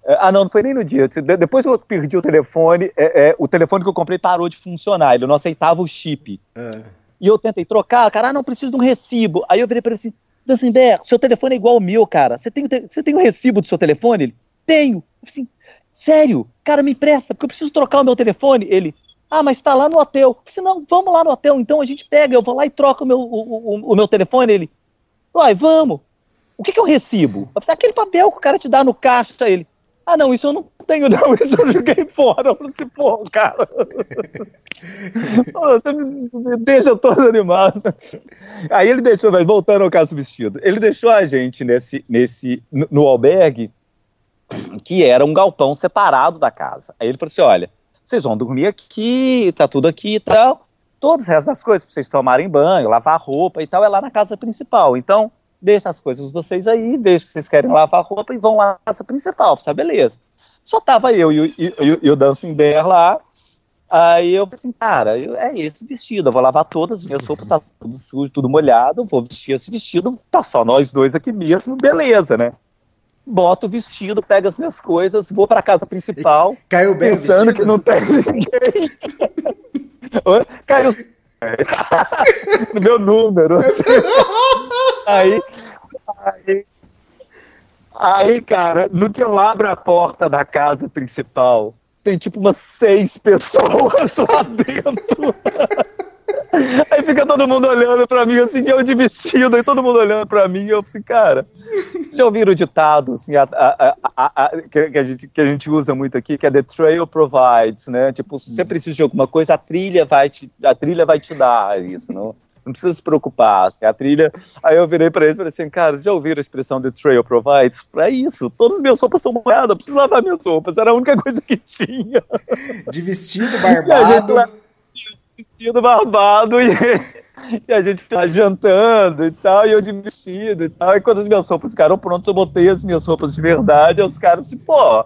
É, Ah, não, não foi nem no dia. De- Depois que eu perdi o telefone, é, é, o telefone que eu comprei parou de funcionar. Ele não aceitava o chip. É. E eu tentei trocar, cara, ah, não preciso de um recibo. Aí eu virei pra ele assim, Dansenberg, seu telefone é igual ao meu, cara. Você tem, você tem o recibo do seu telefone? Ele, tenho. Eu falei assim, sério? Cara, me empresta, porque eu preciso trocar o meu telefone. Ele, ah, mas tá lá no hotel. Eu falei assim, não, vamos lá no hotel, então a gente pega, eu vou lá e troco o meu, o, o- o meu telefone. Ele, uai, vamos. O que, que é um recibo? Eu falei, assim, aquele papel que o cara te dá no caixa. Ele, ah, não, isso eu não tenho, não, <laughs> isso eu joguei fora. Eu falei assim, pô, cara. <laughs> Você me deixa todo animado. Aí ele deixou, mas voltando ao caso do vestido, ele deixou a gente nesse, nesse, no, no albergue, que era um galpão separado da casa. Aí ele falou assim: olha, vocês vão dormir aqui, tá tudo aqui e tal. Todas as das coisas, pra vocês tomarem banho, lavar roupa e tal, é lá na casa principal. Então, deixa as coisas de vocês aí, deixa que vocês querem lavar roupa e vão lá na casa principal. Tá beleza. Só tava eu e, o- e, e, e o Dancing Bear lá. Aí eu falei assim, cara, eu- é esse vestido, eu vou lavar todas as minhas roupas, tá tudo sujo, tudo molhado, vou vestir esse vestido, tá só nós dois aqui mesmo, beleza, né? Boto o vestido, pego as minhas coisas, vou pra casa principal, <laughs> Caiu bem pensando que não tem ninguém. <laughs> Caiu no <laughs> meu número. Aí, aí, aí, cara, no que eu abro a porta da casa principal, tem tipo umas seis pessoas lá <laughs> dentro. Aí fica todo mundo olhando pra mim, assim, eu de vestido, todo mundo olhando pra mim, eu assim, cara, vocês já ouviram o ditado, assim, a, a- a- que, a gente, que a gente usa muito aqui, que é the trail provides, né? Tipo, se você precisa de alguma coisa, a trilha vai te, a trilha vai te dar isso, não? não precisa se preocupar. Assim, a trilha. Aí eu virei pra eles e falei assim, cara, já ouviram a expressão The Trail Provides? Pra isso, todas as minhas roupas estão molhadas, eu preciso lavar minhas roupas. Era a única coisa que tinha. De vestido, <laughs> barbado. vestido, barbado e. E a gente ficava jantando e tal, e eu de vestido e tal. E quando as minhas roupas ficaram prontas, eu botei as minhas roupas de verdade. E os caras, tipo, pô,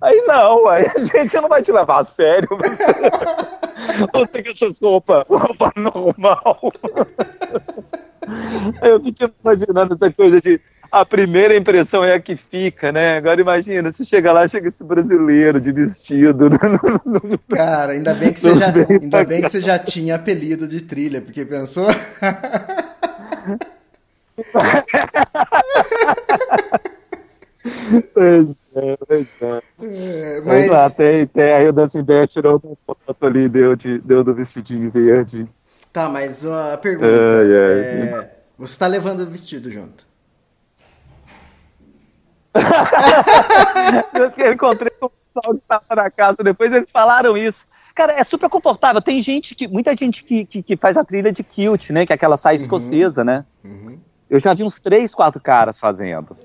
aí não, aí a gente não vai te levar a sério. <laughs> Você, você com essas roupas, roupa normal. <laughs> Aí eu fiquei imaginando essa coisa de a primeira impressão é a que fica, né? Agora imagina, você chega lá, chega esse brasileiro de vestido. <laughs> Cara, ainda bem que você já, ainda bem que você já tinha apelido de trilha, porque pensou? <laughs> pois é, pois é. é mas... Lá, tem, tem, aí o Dancinberg tirou uma foto ali, deu, de, deu do vestidinho verde. Tá, mas a pergunta é, você tá levando o vestido junto? <laughs> eu encontrei com o pessoal que estava na casa depois, eles falaram isso. Cara, é super confortável. Tem gente que. Muita gente que, que, que faz a trilha de kilt, né? Que é aquela saia uhum. escocesa, né? Uhum. Eu já vi uns três, quatro caras fazendo.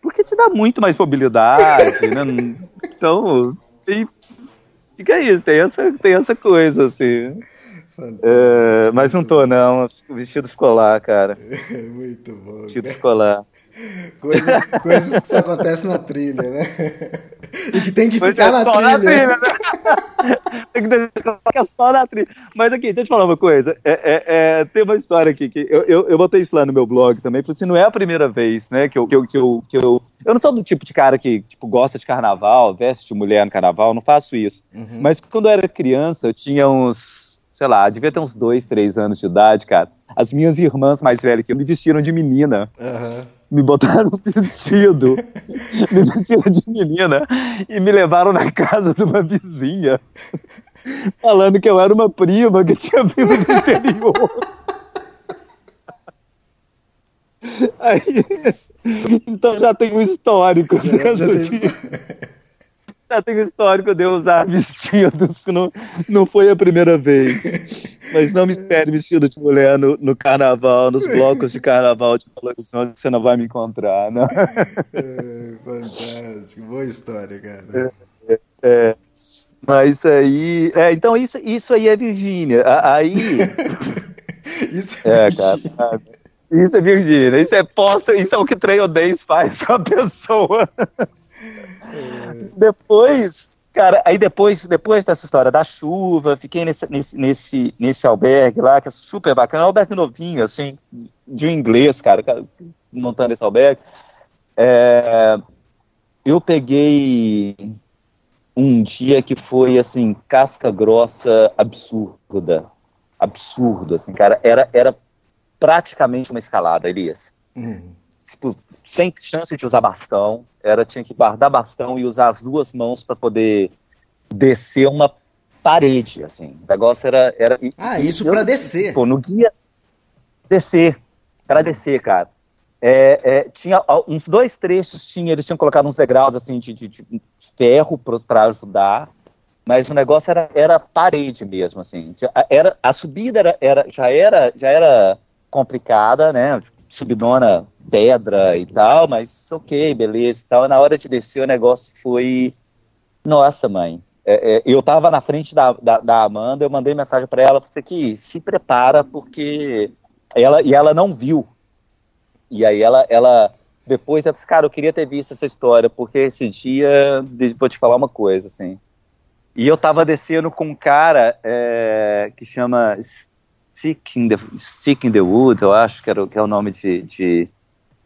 Porque te dá muito mais mobilidade, né? <laughs> Então, tem, fica isso, tem essa, tem essa coisa, assim. É, mas não tô, não. O vestido ficou lá, cara. <laughs> muito bom. Vestido ficou lá. Coisa, coisas que só acontecem na trilha, né? E que tem que pois ficar é, na, trilha. na trilha. Né? <laughs> tem que ficar só na trilha. Mas aqui, deixa eu te falar uma coisa. É, é, é, tem uma história aqui que eu, eu, eu botei isso lá no meu blog também, porque assim, não é a primeira vez, né, que eu, que eu, que eu, que eu eu não sou do tipo de cara que tipo, gosta de carnaval, veste de mulher no carnaval, não faço isso. Uhum. Mas quando eu era criança, eu tinha uns, sei lá, devia ter uns dois, três anos de idade, cara. As minhas irmãs mais velhas que eu me vestiram de menina. Uhum me botaram um vestido, me vestiram de menina e me levaram na casa de uma vizinha, falando que eu era uma prima que tinha vindo do interior. Aí, então já tem um histórico. Já, já tem já tem histórico de eu usar <laughs> vestidos, não, não foi a primeira vez. Mas não me espere vestido de mulher no, no carnaval, nos blocos de carnaval de Belo Horizonte, você não vai me encontrar, não. É, fantástico, boa história, cara. É, é, mas aí. É, então isso, isso aí é Virgínia. Aí. <laughs> isso é, é cara. Isso é Virgínia. Isso é posta, isso é o que Trail Days faz com a pessoa. <laughs> Depois, cara, aí depois, depois dessa história da chuva, fiquei nesse, nesse, nesse, nesse albergue lá, que é super bacana, é um albergue novinho, assim, de um inglês, cara, cara montando esse albergue. É, eu peguei um dia que foi, assim, casca grossa absurda. Absurdo, assim, cara. Era, era praticamente uma escalada, Elias. Uhum tipo, sem chance de usar bastão, era tinha que guardar bastão e usar as duas mãos para poder descer uma parede, assim. O negócio era... era ah, isso para descer. Pô, no guia, descer, para descer, cara. É, é, tinha uns dois trechos, tinha, eles tinham colocado uns degraus, assim, de, de, de ferro para ajudar, mas o negócio era, era parede mesmo, assim. Era, a subida era, era, já, era, já era complicada, né? Subidona pedra e tal, mas ok, beleza e tal. Na hora de descer o negócio foi. Nossa, mãe. É, é, eu tava na frente da, da, da, Amanda, eu mandei mensagem para ela, você que se prepara, porque ela e ela não viu. E aí ela, ela depois ela disse, cara, eu queria ter visto essa história, porque esse dia, vou te falar uma coisa, assim. E eu tava descendo com um cara é, que chama Stick in the, Stick in the Wood, eu acho que, era, que é o nome de, de,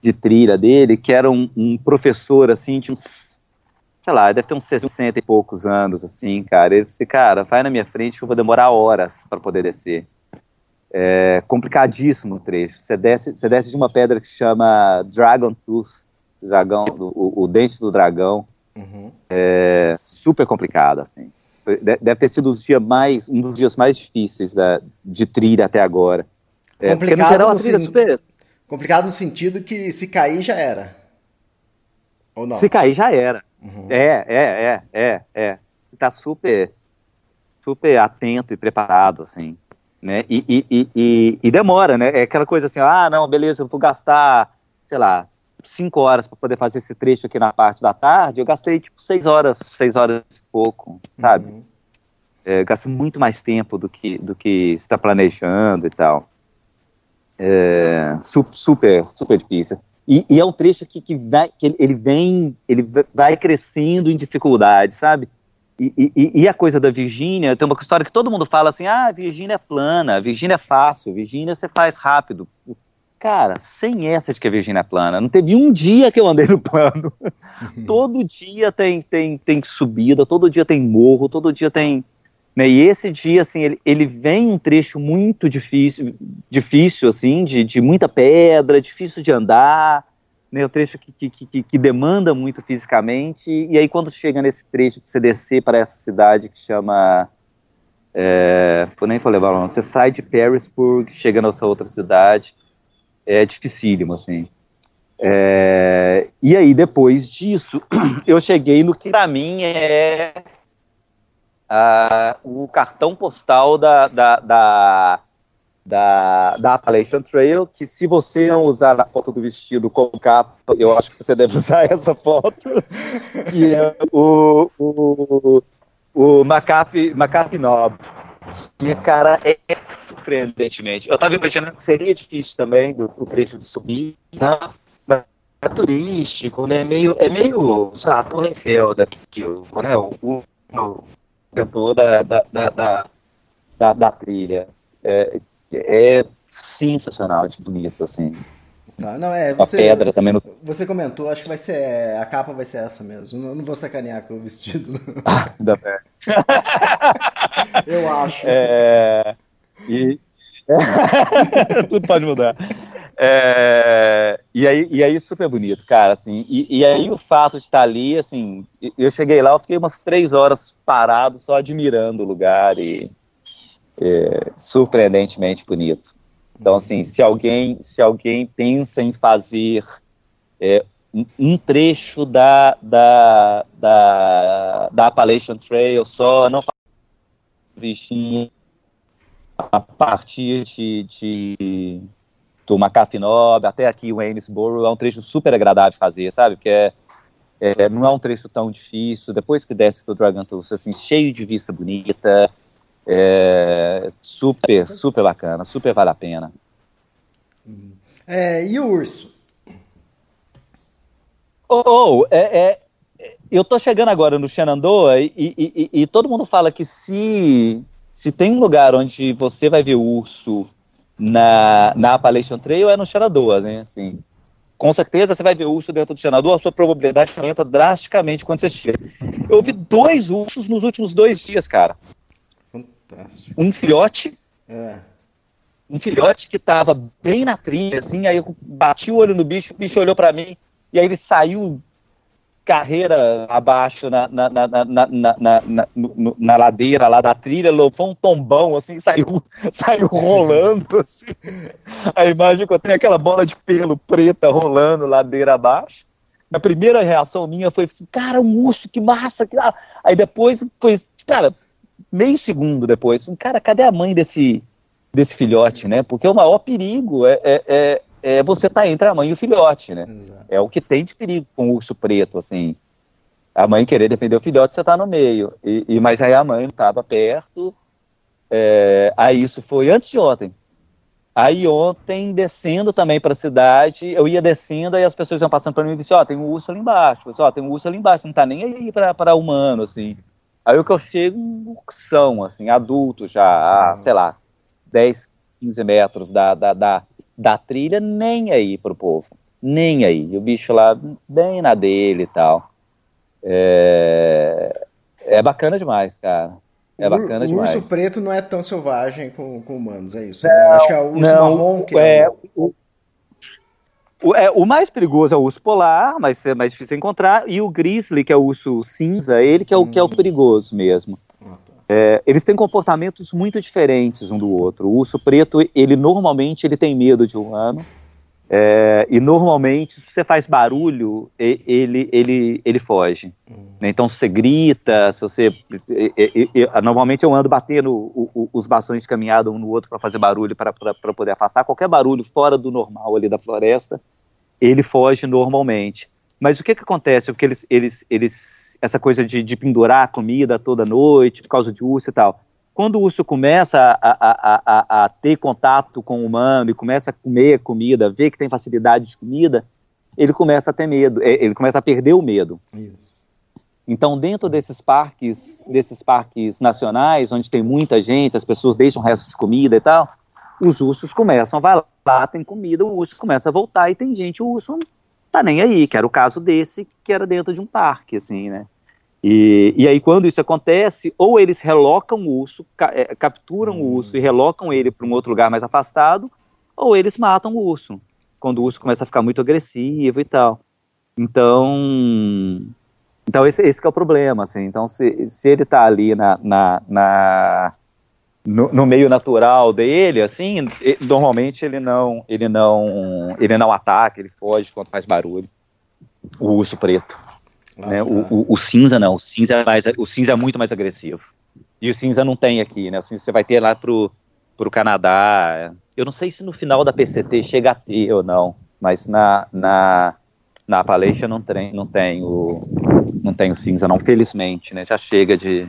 de trilha dele, que era um, um, professor, assim, de uns, sei lá, deve ter uns 60 e poucos anos, assim, cara. Ele disse, cara, vai na minha frente que eu vou demorar horas para poder descer. É complicadíssimo o trecho. Você desce, você desce de uma pedra que chama Dragon Tooth, dragão, o, o dente do dragão. Uhum. É super complicado, assim deve ter sido dia mais, um dos dias mais difíceis da, de trilha até agora. É, complicado, geral, no trilha super... complicado no sentido que se cair já era. Ou não? Se cair já era. Uhum. É, é, é, é, é. Tá super, super atento e preparado, assim. né? E, e, e, e, e demora, né? É aquela coisa assim, ah, não, beleza, eu vou gastar, sei lá, cinco horas para poder fazer esse trecho aqui na parte da tarde. Eu gastei tipo seis horas, seis horas e pouco, sabe? Uhum. É, gasta muito mais tempo do que do que está planejando e tal. É, su- super, super difícil. E, e é um trecho que, que, vai, que ele, vem, ele vai crescendo em dificuldade, sabe? E, e- e a coisa da Virgínia, tem uma história que todo mundo fala assim, ah, Virgínia é plana, Virgínia é fácil, Virgínia você faz rápido. Cara, sem essa de que a Virgínia é plana, não teve um dia que eu andei no plano. <laughs> todo dia tem, tem, tem subida, todo dia tem morro, todo dia tem... Né? E esse dia, assim, ele, ele vem um trecho muito difícil, difícil assim, de, de muita pedra, difícil de andar, né? Um trecho que, que, que, que demanda muito fisicamente. E aí, quando chega nesse trecho, você descer para essa cidade que chama. É, nem vou levar o nome. Você sai de Parisburg, chega nessa outra cidade. É dificílimo, assim. É, e aí, depois disso, <clears throat> eu cheguei no que pra mim é ah, o cartão postal da, da, da, da, da Appalachian Trail, que se você não usar a foto do vestido como capa, eu acho que você deve <laughs> usar essa foto, que é o, o, o McAfee, McAfee Knob. E, cara, é surpreendentemente. Eu tava imaginando que seria difícil também do, o trecho de subir, tá? mas é turístico, né? Meio, é meio, sei lá, Torre Eiffel daqui, né? O, o, o cantor da, da, da, da, da, trilha. É, é sensacional, de bonito, assim. Tá, não, é, A você, pedra também no. você comentou, acho que vai ser, a capa vai ser essa mesmo. Não, não vou sacanear com o vestido, <laughs> da pedra. <laughs> eu acho. É, e... <laughs> Tudo pode mudar. É, e, aí, e aí, super bonito, cara, assim, e, e aí o fato de estar ali, assim, eu cheguei lá, eu fiquei umas três horas parado, só admirando o lugar e é, surpreendentemente bonito. Então, assim, se alguém, se alguém pensa em fazer é, um, trecho da, da, da, da Appalachian Trail só, não bichinho a partir de, de do Knob até aqui o Waynesboro é um trecho super agradável de fazer, sabe? Porque é, é, não é um trecho tão difícil. Depois que desce do Dragon Tooth, assim, cheio de vista bonita, é, super, super bacana, super vale a pena. É, e o urso? Oh, oh, é, eu tô chegando agora no Shenandoah e, e, e, e, todo mundo fala que se, se tem um lugar onde você vai ver urso na, na Appalachian Trail é no Shenandoah, né? Assim, com certeza você vai ver urso dentro do Shenandoah, a sua probabilidade aumenta drasticamente quando você chega. Eu vi dois ursos nos últimos dois dias, cara. Fantástico. Um filhote É. um filhote que tava bem na trilha, assim, aí eu bati o olho no bicho, o bicho olhou para mim, e aí ele saiu carreira abaixo na, na, na, na, na, na, na, ladeira lá da trilha, foi um tombão, assim, <laughs> saiu, saiu rolando, assim. A imagem que eu tenho é aquela bola de pelo preta rolando ladeira abaixo. A primeira reação minha foi assim, cara, um urso, que massa! Que... da-" Aí depois foi, cara, meio segundo depois, cara, cadê a mãe desse, desse filhote, né? Porque o maior perigo é, é, é, é você estar entre a mãe e o filhote, né? Exato. É o que tem de perigo com o urso preto, assim. A mãe querer defender o filhote, você tá no meio. E, e- mas aí a mãe não estava perto. É, aí isso foi antes de ontem. Aí ontem, descendo também para a cidade, eu ia descendo, aí as pessoas iam passando para mim e disse, ó, tem um urso ali embaixo. Eu disse, ó, tem um urso ali embaixo, não tá nem aí para humano, assim. Aí o que eu chego, um ursão, assim, adulto já, a, sei lá, 10, 15 metros da, da, da, da trilha, nem aí pro povo. Nem aí. E o bicho lá, bem na dele e tal. É, é bacana demais, cara. É O bacana o demais. urso preto não é tão selvagem com, com humanos, é isso? né? Acho que é o urso marrom que é, o, o- é, o mais perigoso é o urso polar, mas é mais difícil encontrar, e o grizzly, que é o urso cinza, ele que é o que é o perigoso mesmo. É, eles têm comportamentos muito diferentes um do outro. O urso preto, ele normalmente ele tem medo de humano, É, e normalmente, se você faz barulho, ele, ele, ele foge. Uhum. Então, se você grita, se você. normalmente eu ando batendo o, o, os bastões de caminhada um no outro para fazer barulho, para poder afastar. Qualquer barulho fora do normal ali da floresta, ele foge normalmente. Mas o que, que acontece? Porque eles, eles, eles, essa coisa de, de pendurar a comida toda noite, por causa de urso e tal quando o urso começa a, a, a, a, ter contato com o humano e começa a comer comida, vê que tem facilidade de comida, ele começa a ter medo, é, ele começa a perder o medo. Isso. Então, dentro desses parques, desses parques nacionais, onde tem muita gente, as pessoas deixam restos de comida e tal, os ursos começam, vai lá, tem comida, o urso começa a voltar e tem gente, o urso não tá nem aí, que era o caso desse, que era dentro de um parque, assim, né? E, e aí, quando isso acontece, ou eles relocam o urso, ca é, capturam o urso e relocam ele para um outro lugar mais afastado, ou eles matam o urso, quando o urso começa a ficar muito agressivo e tal. Então, então esse, esse é o problema, assim. Então, se, se ele está ali na, na, na no, no, meio natural dele, assim, normalmente ele não, ele não, ele não ataca, ele foge quando faz barulho. O urso preto. Ah, né? Tá. o, o, o, cinza não, o cinza, é mais, o cinza é muito mais agressivo. E o cinza não tem aqui, né? O cinza você vai ter lá pro, pro Canadá. Eu não sei se no final da PCT chega a ter ou não, mas na, na, na Appalachia não tem, não tem o não tem o cinza não, felizmente, né? Já chega de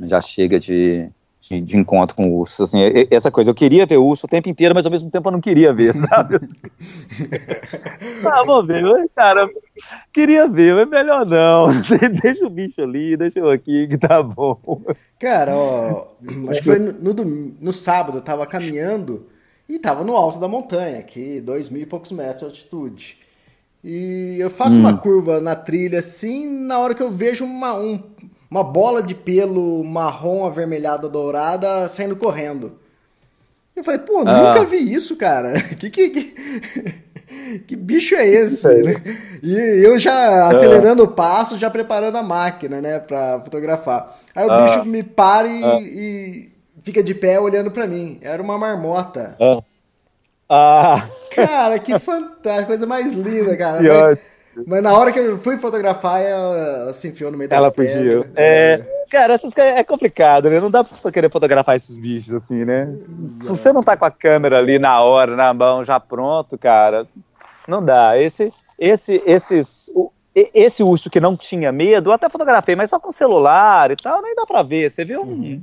já chega de de, de, encontro com o urso. Assim, essa coisa, eu queria ver o urso o tempo inteiro, mas ao mesmo tempo eu não queria ver, <laughs> sabe? ah, vou ver, cara, queria ver, mas melhor não. <laughs> deixa o bicho ali, deixa eu aqui, que tá bom. Cara, ó, acho que foi no, no, no sábado, eu tava caminhando e tava no alto da montanha, aqui, dois mil e poucos metros de altitude. E eu faço hum. uma curva na trilha assim, na hora que eu vejo uma, um uma bola de pelo marrom avermelhada dourada saindo correndo. Eu falei, pô, ah. nunca vi isso, cara. <laughs> Que, que, que, que bicho é esse? Né? E eu já acelerando o passo, já preparando a máquina, né, pra fotografar. Aí o ah. bicho me para e, ah. e, fica de pé olhando para mim. Era uma marmota. Ah. ah. Cara, que fantástico, coisa mais linda, cara. Que ótimo. Mas na hora que eu fui fotografar, ela se enfiou no meio das Ela fugiu. É, cara, essas é complicado, né? Não dá pra querer fotografar esses bichos assim, né? Exato. Se você não tá com a câmera ali na hora, na mão, já pronto, cara, não dá. Esse, esse, esses, o, esse urso que não tinha medo, eu até fotografei, mas só com celular e tal, nem dá pra ver. Você vê um, uhum.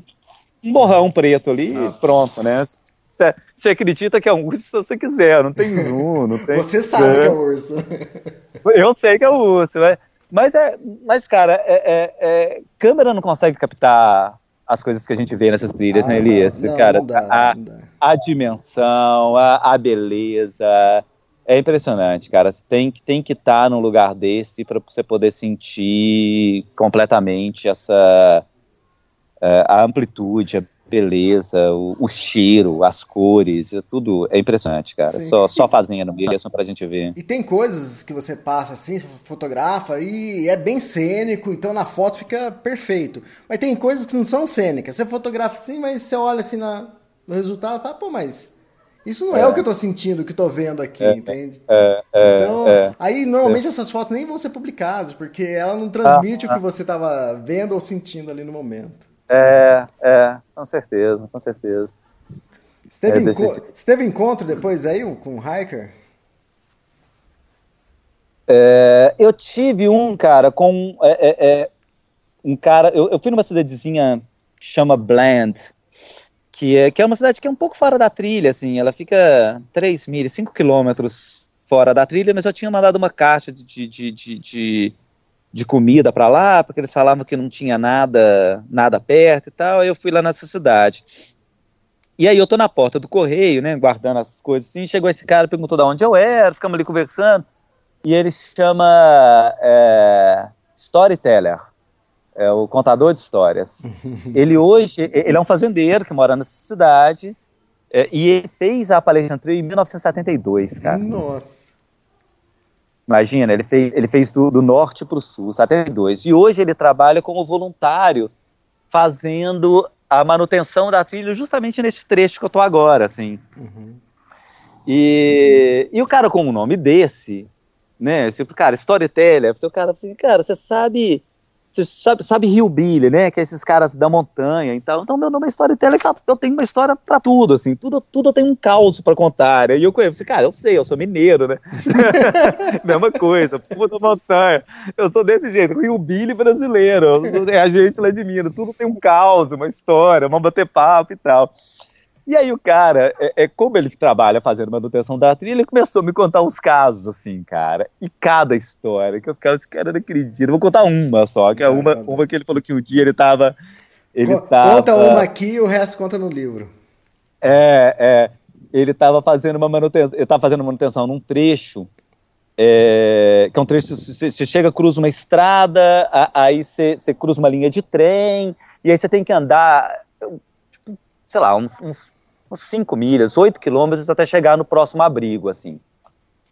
um borrão preto ali e pronto, né? Você acredita que é um urso se você quiser, não tem zoom, <laughs> não tem. Você sabe que é um urso. <laughs> Eu sei que é um urso, mas, mas, é, mas cara, é, é, é, câmera não consegue captar as coisas que a gente vê nessas trilhas, né, ah, né, Elias? Não, cara, não dá, a, a, dimensão, a, a, beleza. É impressionante, cara. Você tem, tem que estar tá num lugar desse para você poder sentir completamente essa é, a amplitude, a beleza, o, o, cheiro, as cores, é tudo é impressionante, cara. Só, só fazendo mesmo pra gente ver. E tem coisas que você passa assim, você fotografa e é bem cênico, então na foto fica perfeito. Mas tem coisas que não são cênicas. Você fotografa assim, mas você olha assim na, no resultado e fala, pô, mas isso não é, é, o que eu tô sentindo, o que eu tô vendo aqui, é, entende? É, é então, é. aí normalmente essas fotos nem vão ser publicadas, porque ela não transmite ah, o que você tava vendo ou sentindo ali no momento. É, é, com certeza, com certeza. Você teve, é, enco você teve encontro depois aí com o hiker? É, eu tive um, cara, com é, é, é, um cara. Eu, eu, fui numa cidadezinha que chama Bland, que é, que é uma cidade que é um pouco fora da trilha, assim. Ela fica 3 mil, 5 quilômetros fora da trilha, mas eu tinha mandado uma caixa de, de, de, de de comida para lá, porque eles falavam que não tinha nada, nada perto e tal. Aí eu fui lá nessa cidade. E aí eu tô na porta do correio, né, guardando as coisas assim, chegou esse cara, perguntou de onde eu era, ficamos ali conversando, e ele chama é, Storyteller, é o contador de histórias. <laughs> ele hoje, ele é um fazendeiro que mora nessa cidade, é, e ele fez a Trail em 1972, cara. Nossa. Imagina, ele fez, ele fez do, do norte para o sul, 72. E hoje ele trabalha como voluntário, fazendo a manutenção da trilha justamente nesse trecho que eu estou agora, assim. Uhum. E, e o cara com um nome desse, né? Tipo, cara, storyteller, o cara assim, cara, você sabe você sabe, sabe Rio Billy, né? Que é esses caras da montanha e tal. Então, meu nome é Storyteller, eu tenho uma história pra tudo, assim. Tudo, tudo eu tenho um caos pra contar. E eu conheço, cara, eu sei, eu sou mineiro, né? <laughs> Mesma coisa, puta montanha. Eu sou desse jeito, Rio Billy brasileiro. É a gente lá de Minas. Tudo tem um caos, uma história, vamos bater papo e tal. E aí o cara, é, é, como ele trabalha fazendo manutenção da trilha, ele começou a me contar uns casos, assim, cara. E cada história, que eu ficava, esse cara não acredita. Vou contar uma só, que é uma, uma que ele falou que um dia ele tava... Ele tava... Conta uma aqui e o resto conta no livro. É, é. Ele tava fazendo uma manutenção, ele tava fazendo manutenção num trecho é, que é um trecho, você chega, cruza uma estrada, aí você cruza uma linha de trem, e aí você tem que andar, tipo, sei lá, uns, uns uns 5 milhas, 8 quilômetros até chegar no próximo abrigo, assim.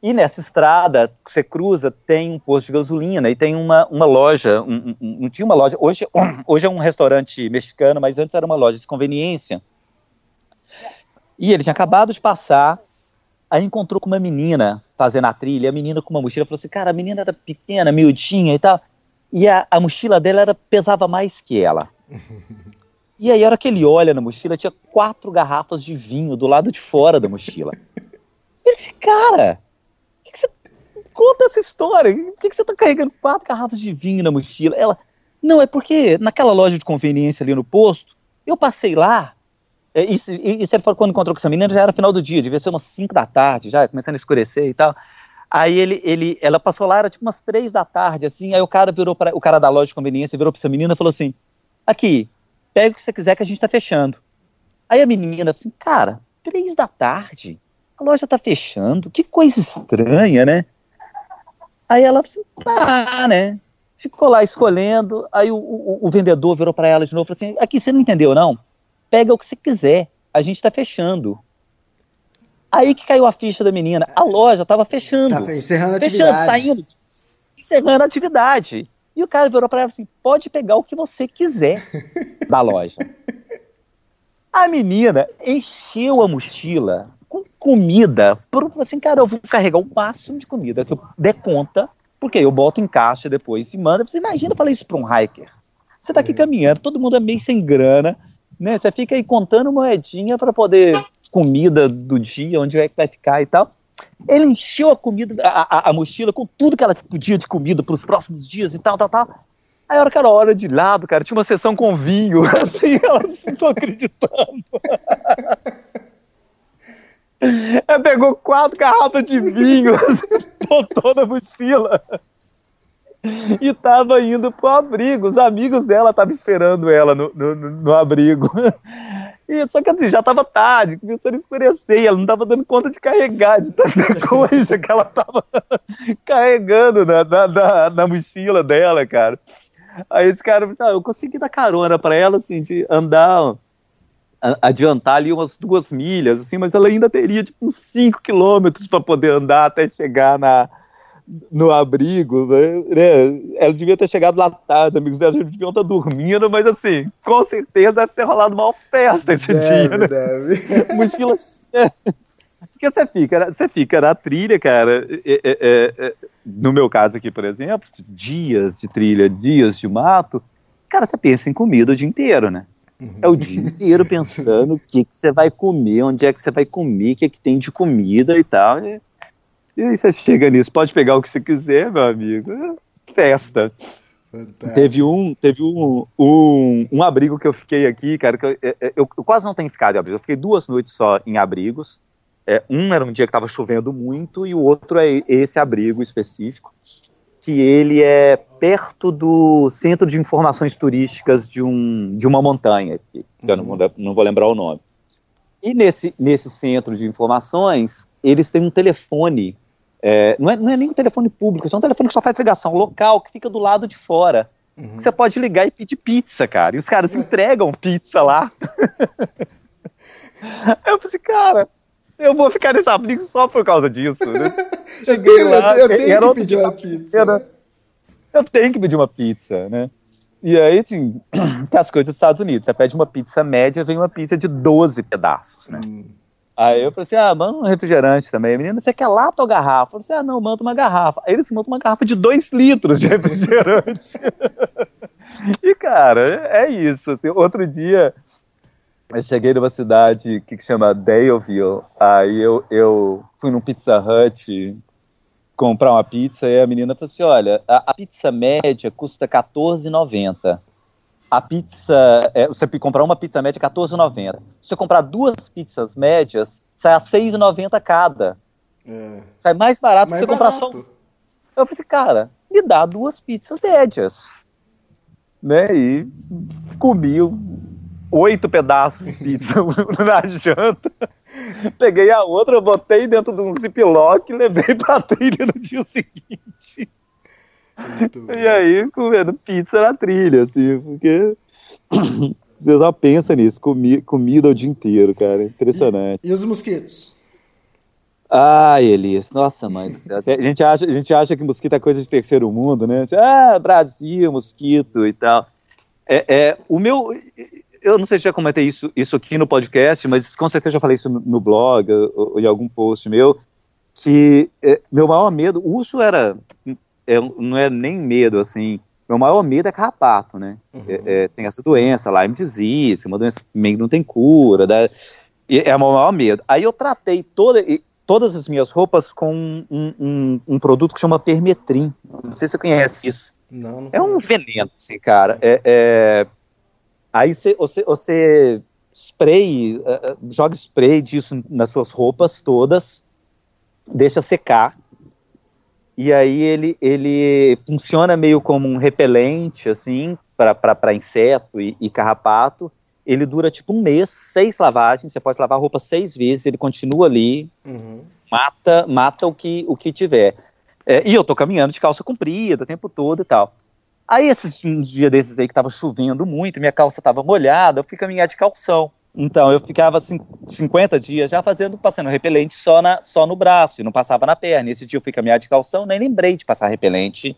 E nessa estrada que você cruza tem um posto de gasolina e tem uma, uma loja, um, um, um, tinha uma loja, hoje, <coughs> hoje é um restaurante mexicano, mas antes era uma loja de conveniência. E ele tinha acabado de passar, aí encontrou com uma menina fazendo a trilha, a menina com uma mochila, falou assim, cara, a menina era pequena, miudinha e tal, e a, a mochila dela era, pesava mais que ela. <laughs> E aí, a hora que ele olha na mochila, tinha quatro garrafas de vinho do lado de fora da mochila. Ele disse, cara, que que você... conta essa história. Por que, que você tá carregando quatro garrafas de vinho na mochila? Ela, não, é porque naquela loja de conveniência ali no posto, eu passei lá. É, isso, isso ele falou quando encontrou com essa menina, já era final do dia, devia ser umas 5 da tarde, já começando a escurecer e tal. Aí ele, ele, ela passou lá, era tipo umas três da tarde, assim, aí o cara virou para o cara da loja de conveniência virou para essa menina e falou assim: aqui, pega o que você quiser que a gente tá fechando. Aí a menina assim, cara, três da tarde, a loja tá fechando, que coisa estranha, né? Aí ela assim, tá, né? Ficou lá escolhendo, aí o, o, o vendedor virou para ela de novo e falou assim, aqui você não entendeu não? Pega o que você quiser, a gente tá fechando. Aí que caiu a ficha da menina, a loja tava fechando. Tá encerrando a fechando, atividade. saindo, encerrando a atividade. E o cara virou para ela assim: pode pegar o que você quiser <laughs> da loja. A menina encheu a mochila com comida. Por, assim, cara, eu vou carregar o máximo de comida que eu der conta, porque eu boto em caixa depois e manda. Você imagina falar isso para um hiker. Você tá aqui é. caminhando, todo mundo é meio sem grana, né? Você fica aí contando moedinha para poder comida do dia, onde é que vai ficar e tal. Ele encheu a comida, a, a, a mochila com tudo que ela podia de comida para os próximos dias e tal, tal, tal. Aí era hora de lado, cara, tinha uma sessão com vinho, <laughs> assim, ela não tô acreditando. <laughs> Ela pegou quatro garrafas de vinho, <laughs> assim, botou na mochila. E tava indo pro abrigo. Os amigos dela estavam esperando ela no, no, no abrigo. E, só que assim, já tava tarde, começando a escurecer, ela não tava dando conta de carregar, de tanta <laughs> coisa que ela tava <laughs> carregando na, na, na, na, mochila dela, cara. Aí esse cara disse, ah, eu consegui dar carona pra ela, assim, de andar, adiantar ali umas duas milhas, assim, mas ela ainda teria, tipo, uns cinco quilômetros para poder andar até chegar na, no abrigo, né? Ela devia ter chegado lá tarde, amigos dela deviam estar dormindo, mas assim, com certeza deve ter rolado uma festa esse deve, dia, né? Deve. <laughs> Mochila. Porque você fica, você fica na trilha, cara. É, é, é, no meu caso aqui, por exemplo, dias de trilha, dias de mato, cara, você pensa em comida o dia inteiro, né? É o dia inteiro pensando o que, que você vai comer, onde é que você vai comer, o que, é que tem de comida e tal. E e aí você chega nisso, pode pegar o que você quiser, meu amigo. É festa. Fantástico. Teve um, teve um, um, um, abrigo que eu fiquei aqui, cara, que eu, eu, eu, eu, quase não tenho ficado em abrigo. Eu fiquei duas noites só em abrigos. É, um era um dia que estava chovendo muito e o outro é esse abrigo específico, que ele é perto do centro de informações turísticas de, um, de uma montanha, que uhum. eu não, uhum. não vou lembrar o nome. E nesse, nesse centro de informações, eles têm um telefone é, não, é, não é nem um telefone público, é um telefone que só faz ligação local, que fica do lado de fora. Uhum. Você pode ligar e pedir pizza, cara. E os caras entregam pizza lá. <laughs> eu pensei, cara, eu vou ficar nesse abrigo só por causa disso. Né? <laughs> Cheguei lá, eu, eu tenho que pedir uma pizza. Eu tenho que pedir uma pizza, né? E aí, assim, <clears throat> as coisas dos Estados Unidos. Você pede uma pizza média, vem uma pizza de 12 pedaços, né? Hum. Aí eu falei assim, ah, manda um refrigerante também. Menina, você quer lata ou garrafa? Eu falei assim, ah, não, manda uma garrafa. Aí eles mandam uma garrafa de dois litros de <laughs> refrigerante. e, cara, é isso. Assim, outro dia, eu cheguei numa cidade que chama Daleville. Aí eu, eu fui num Pizza Hut comprar uma pizza e a menina falou assim, olha, a, a pizza média custa R$14,90 a pizza, é, você comprar uma pizza média R$14,90. Se você comprar duas pizzas médias, sai a R$6,90 cada. É. Sai mais barato mais se você barato. comprar só. Eu falei assim, cara, me dá duas pizzas médias. Né? E comi oito pedaços de pizza <laughs> na janta. Peguei a outra, botei dentro de um ziplock e levei pra trilha no dia seguinte e aí, comendo pizza na trilha, assim, porque <clears throat> você só pensa nisso, comi comida o dia inteiro, cara. Impressionante. E, e os mosquitos? Ai, Elias, nossa mãe A gente acha, a gente acha que mosquito é coisa de terceiro mundo, né? Ah, Brasil, mosquito e tal. É, é, o meu. Eu não sei se já comentei isso, isso aqui no podcast, mas com certeza já falei isso no, no blog ou, ou, em algum post meu. Que é, meu maior medo. O urso era é, não é nem medo, assim. Meu maior medo é carrapato, né? Uhum. É, é, tem essa doença, Lyme disease, uma doença que não tem cura, né? É o meu maior medo. Aí eu tratei toda, todas as minhas roupas com um, um, um, produto que chama Permetrim. Não sei se você conhece isso. Não, não é um veneno, assim, cara. É, é... Aí você, você, você spray, uh, joga spray disso nas suas roupas todas, deixa secar e aí ele, ele funciona meio como um repelente, assim, para inseto e, e, carrapato. Ele dura tipo um mês, seis lavagens, você pode lavar a roupa seis vezes, ele continua ali, uhum. mata mata o que, o que tiver. É, e eu tô caminhando de calça comprida o tempo todo e tal. Aí esses uns dias desses aí que tava chovendo muito, minha calça tava molhada, eu fui caminhar de calção. Então, eu ficava 50 dias já fazendo, passando repelente só, na, só no braço, e não passava na perna. Esse dia eu fui caminhar de calção, nem lembrei de passar repelente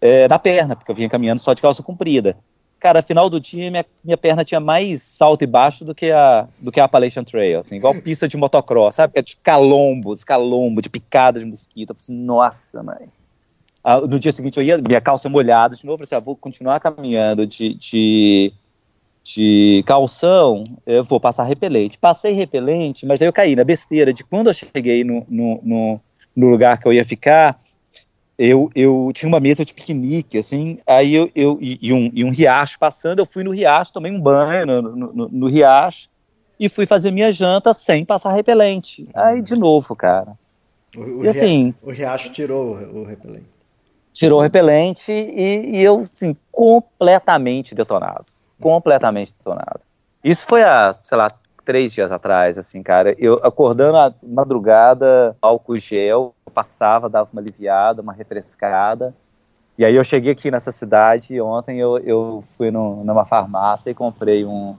é, na perna, porque eu vinha caminhando só de calça comprida. Cara, final do dia, minha, minha perna tinha mais salto e baixo do que a, do que a Appalachian Trail, assim, igual <laughs> pista de motocross, sabe? É tipo calombos, calombo, de picada de mosquito. Eu falei assim, nossa, mãe. Ah, no dia seguinte eu ia, minha calça molhada de novo, eu falei assim, ah, vou continuar caminhando de, de de calção, eu vou passar repelente. Passei repelente, mas aí eu caí na besteira de quando eu cheguei no, no, no, no lugar que eu ia ficar, eu, eu tinha uma mesa de piquenique, assim, aí eu, eu e, e, um, e um riacho passando, eu fui no riacho, tomei um banho no, no, no, no riacho e fui fazer minha janta sem passar repelente. Aí, de novo, cara. O, o e assim... O riacho tirou o repelente. Tirou o repelente e, e eu, assim, completamente detonado completamente detonado. Isso foi há, sei lá, três dias atrás, assim, cara. Eu acordando à madrugada, álcool gel, passava, dava uma aliviada, uma refrescada. E aí eu cheguei aqui nessa cidade e ontem eu, eu fui no, numa farmácia e comprei um,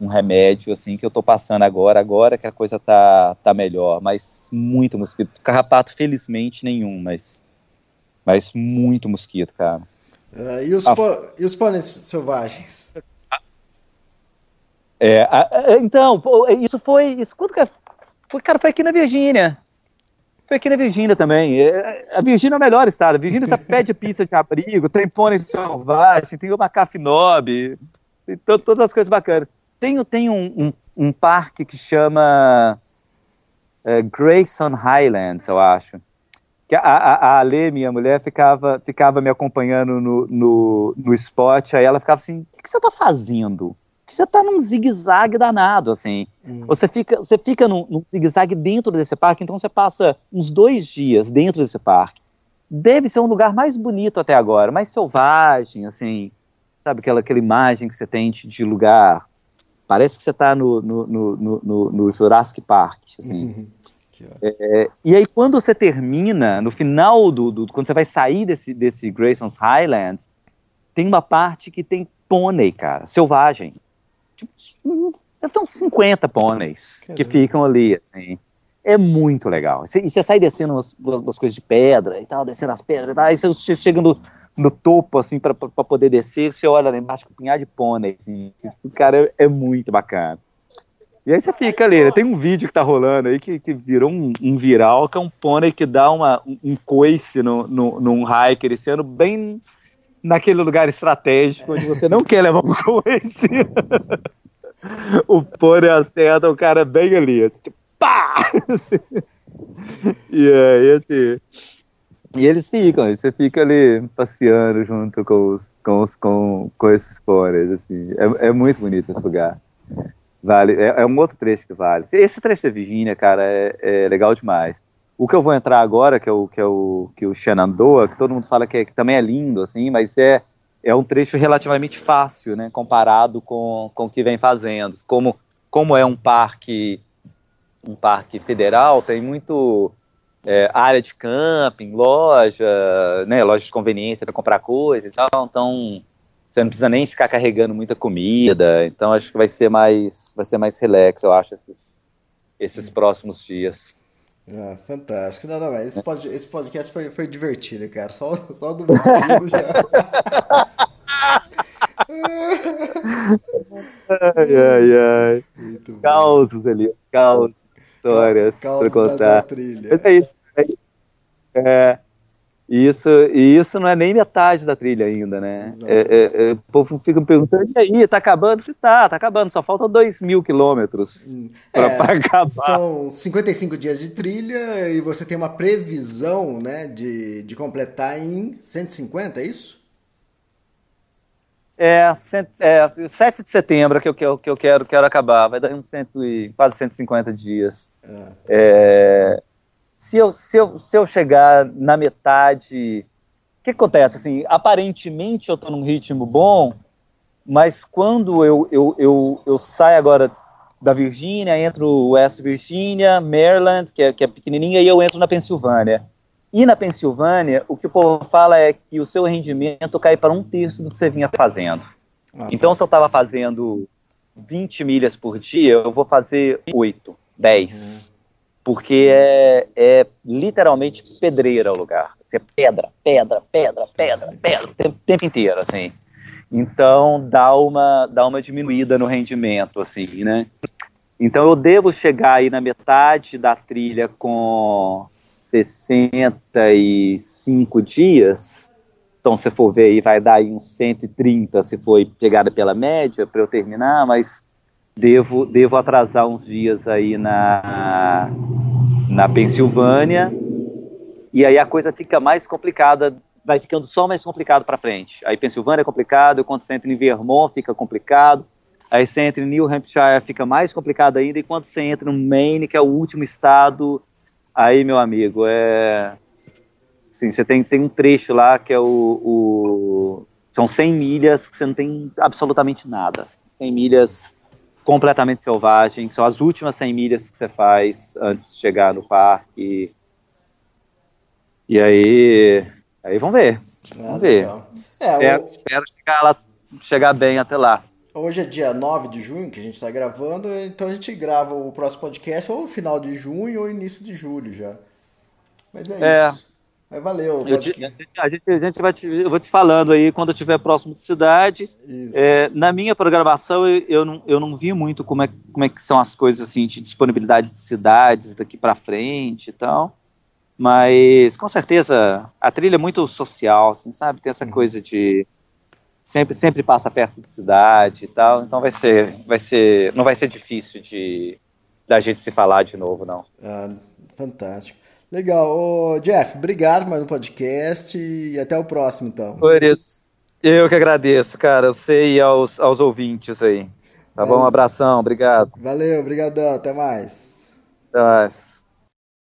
um remédio, assim, que eu tô passando agora, agora que a coisa tá, tá melhor. Mas muito mosquito. Carrapato, felizmente, nenhum, mas, mas muito mosquito, cara. Uh, e, os ah, e os pôneis selvagens? É, a, a, então, isso foi. Isso, quando que foi, cara, foi aqui na Virgínia. Foi aqui na Virgínia também. É, a Virgínia é o melhor estado. A Virgínia você pede <laughs> pizza de abrigo, tem pônei selvagem, tem o macafinob, tem to, todas as coisas bacanas. Tem, tem um, um, um parque que chama é, Grayson Highlands, eu acho que a, a, a Ale, minha mulher, ficava, ficava me acompanhando no, no, no spot, aí ela ficava assim, o que, que você tá fazendo? Que você tá num zigue-zague danado, assim. Hum. Você fica, você fica num, num zigue-zague dentro desse parque, então você passa uns dois dias dentro desse parque. Deve ser um lugar mais bonito até agora, mais selvagem, assim. Sabe aquela, aquela imagem que você tem de, de lugar. Parece que você tá no, no, no, no, no Jurassic Park, assim. Uhum. É, e aí, quando você termina, no final do, do, Quando você vai sair desse, desse Grayson's Highlands, tem uma parte que tem pônei, cara, selvagem. Tipo, tem uns 50 pôneis Caramba. que ficam ali, assim. É muito legal. E você sai descendo umas, umas, coisas de pedra e tal, descendo as pedras e tal, aí você chega no, no topo, assim, para poder descer, você olha lá embaixo com um punhado de pônei, assim. Cara, é, é muito bacana. E aí você fica ali, né? tem um vídeo que tá rolando aí que, que virou um, um viral, que é um pônei que dá uma, um coice no, no, num hiker esse ano, bem naquele lugar estratégico onde você não quer levar um <laughs> coice. o pônei acerta o cara bem ali, assim, tipo, pá! e aí, assim, e eles ficam, você fica ali passeando junto com, os, com, os, com, com esses pôneis, assim, é, é muito bonito esse lugar. Vale, é, é, um outro trecho que vale. Esse trecho da Virgínia, cara, é, é, legal demais. O que eu vou entrar agora, que é o que é o que o Shenandoah, que todo mundo fala que, é, que, também é lindo, assim, mas é é um trecho relativamente fácil, né, comparado com, com o que vem fazendo. Como como é um parque um parque federal, tem muito é, área de camping, loja, né, loja de conveniência para comprar coisa e tal, então você não precisa nem ficar carregando muita comida, então acho que vai ser mais, vai ser mais relax, eu acho, esses, esses próximos dias. Ah, fantástico. Não, não, mas esse, pod, esse podcast foi, foi divertido, cara. Só, só do vestido já. ai, ai, ai. Causos, ali, causos, histórias para contar. Da trilha. Mas é isso. É, e isso, e isso não é nem metade da trilha ainda, né? É, é, é, o povo fica me perguntando, e aí, tá acabando? Tá, tá acabando, só faltam 2 mil quilômetros para é, <laughs> acabar. São 55 dias de trilha e você tem uma previsão né, de, de completar em 150, é isso? É, cento, é 7 de setembro que eu, que eu, que eu quero, quero acabar, vai dar uns cento e, quase 150 dias. Ah. É se eu, se eu, se eu chegar na metade, o que acontece? Assim, aparentemente eu estou num ritmo bom, mas quando eu, eu, eu, eu saio agora da Virgínia, entro West Virginia, Maryland, que é, que é pequenininha, e eu entro na Pensilvânia. E na Pensilvânia, o que o povo fala é que o seu rendimento cai para um terço do que você vinha fazendo. Ah, então, tá. se eu estava fazendo 20 milhas por dia, eu vou fazer 8, 10. Uhum porque é, é literalmente pedreira o lugar. Assim, é pedra, pedra, pedra, pedra, pedra, o tempo, tempo inteiro, assim. Então dá uma, dá uma diminuída no rendimento, assim, né? Então eu devo chegar aí na metade da trilha com 65 dias. Então, se for ver aí, vai dar aí uns 130 se for pegada pela média para eu terminar, mas devo, devo atrasar uns dias aí na, na Pensilvânia, e aí a coisa fica mais complicada, vai ficando só mais complicado para frente. Aí Pensilvânia é complicado, quando você entra em Vermont fica complicado, aí você entra em New Hampshire fica mais complicado ainda, e quando você entra no Maine, que é o último estado, aí, meu amigo, é... Sim, você tem, tem um trecho lá que é o, o... São 100 milhas que você não tem absolutamente nada. 100 milhas completamente selvagem. São as últimas 100 milhas que você faz antes de chegar no parque. E aí, aí vamos ver. Vamos ver. É, espero, o... espero chegar, lá, chegar bem até lá. Hoje é dia 9 de junho que a gente está gravando, então a gente grava o próximo podcast ou no final de junho ou início de julho já. Mas é, é. isso. Mas valeu. Eu te, a, gente, a gente vai te, eu vou te falando aí quando eu estiver próximo de cidade. É, na minha programação, eu, eu, não, eu não vi muito como é, como é que são as coisas assim de disponibilidade de cidades daqui para frente e tal. Mas com certeza a trilha é muito social, assim, sabe? Tem essa uhum. coisa de sempre sempre passa perto de cidade e tal. Então vai ser vai ser não vai ser difícil de da gente se falar de novo, não. Ah, fantástico. Legal. Ô, Jeff, obrigado por mais um podcast e até o próximo, então. Isso. Eu que agradeço, cara. Eu sei aos, aos ouvintes aí. Tá Valeu. bom? Um abração, obrigado. Valeu, obrigadão. Até mais. Até mais.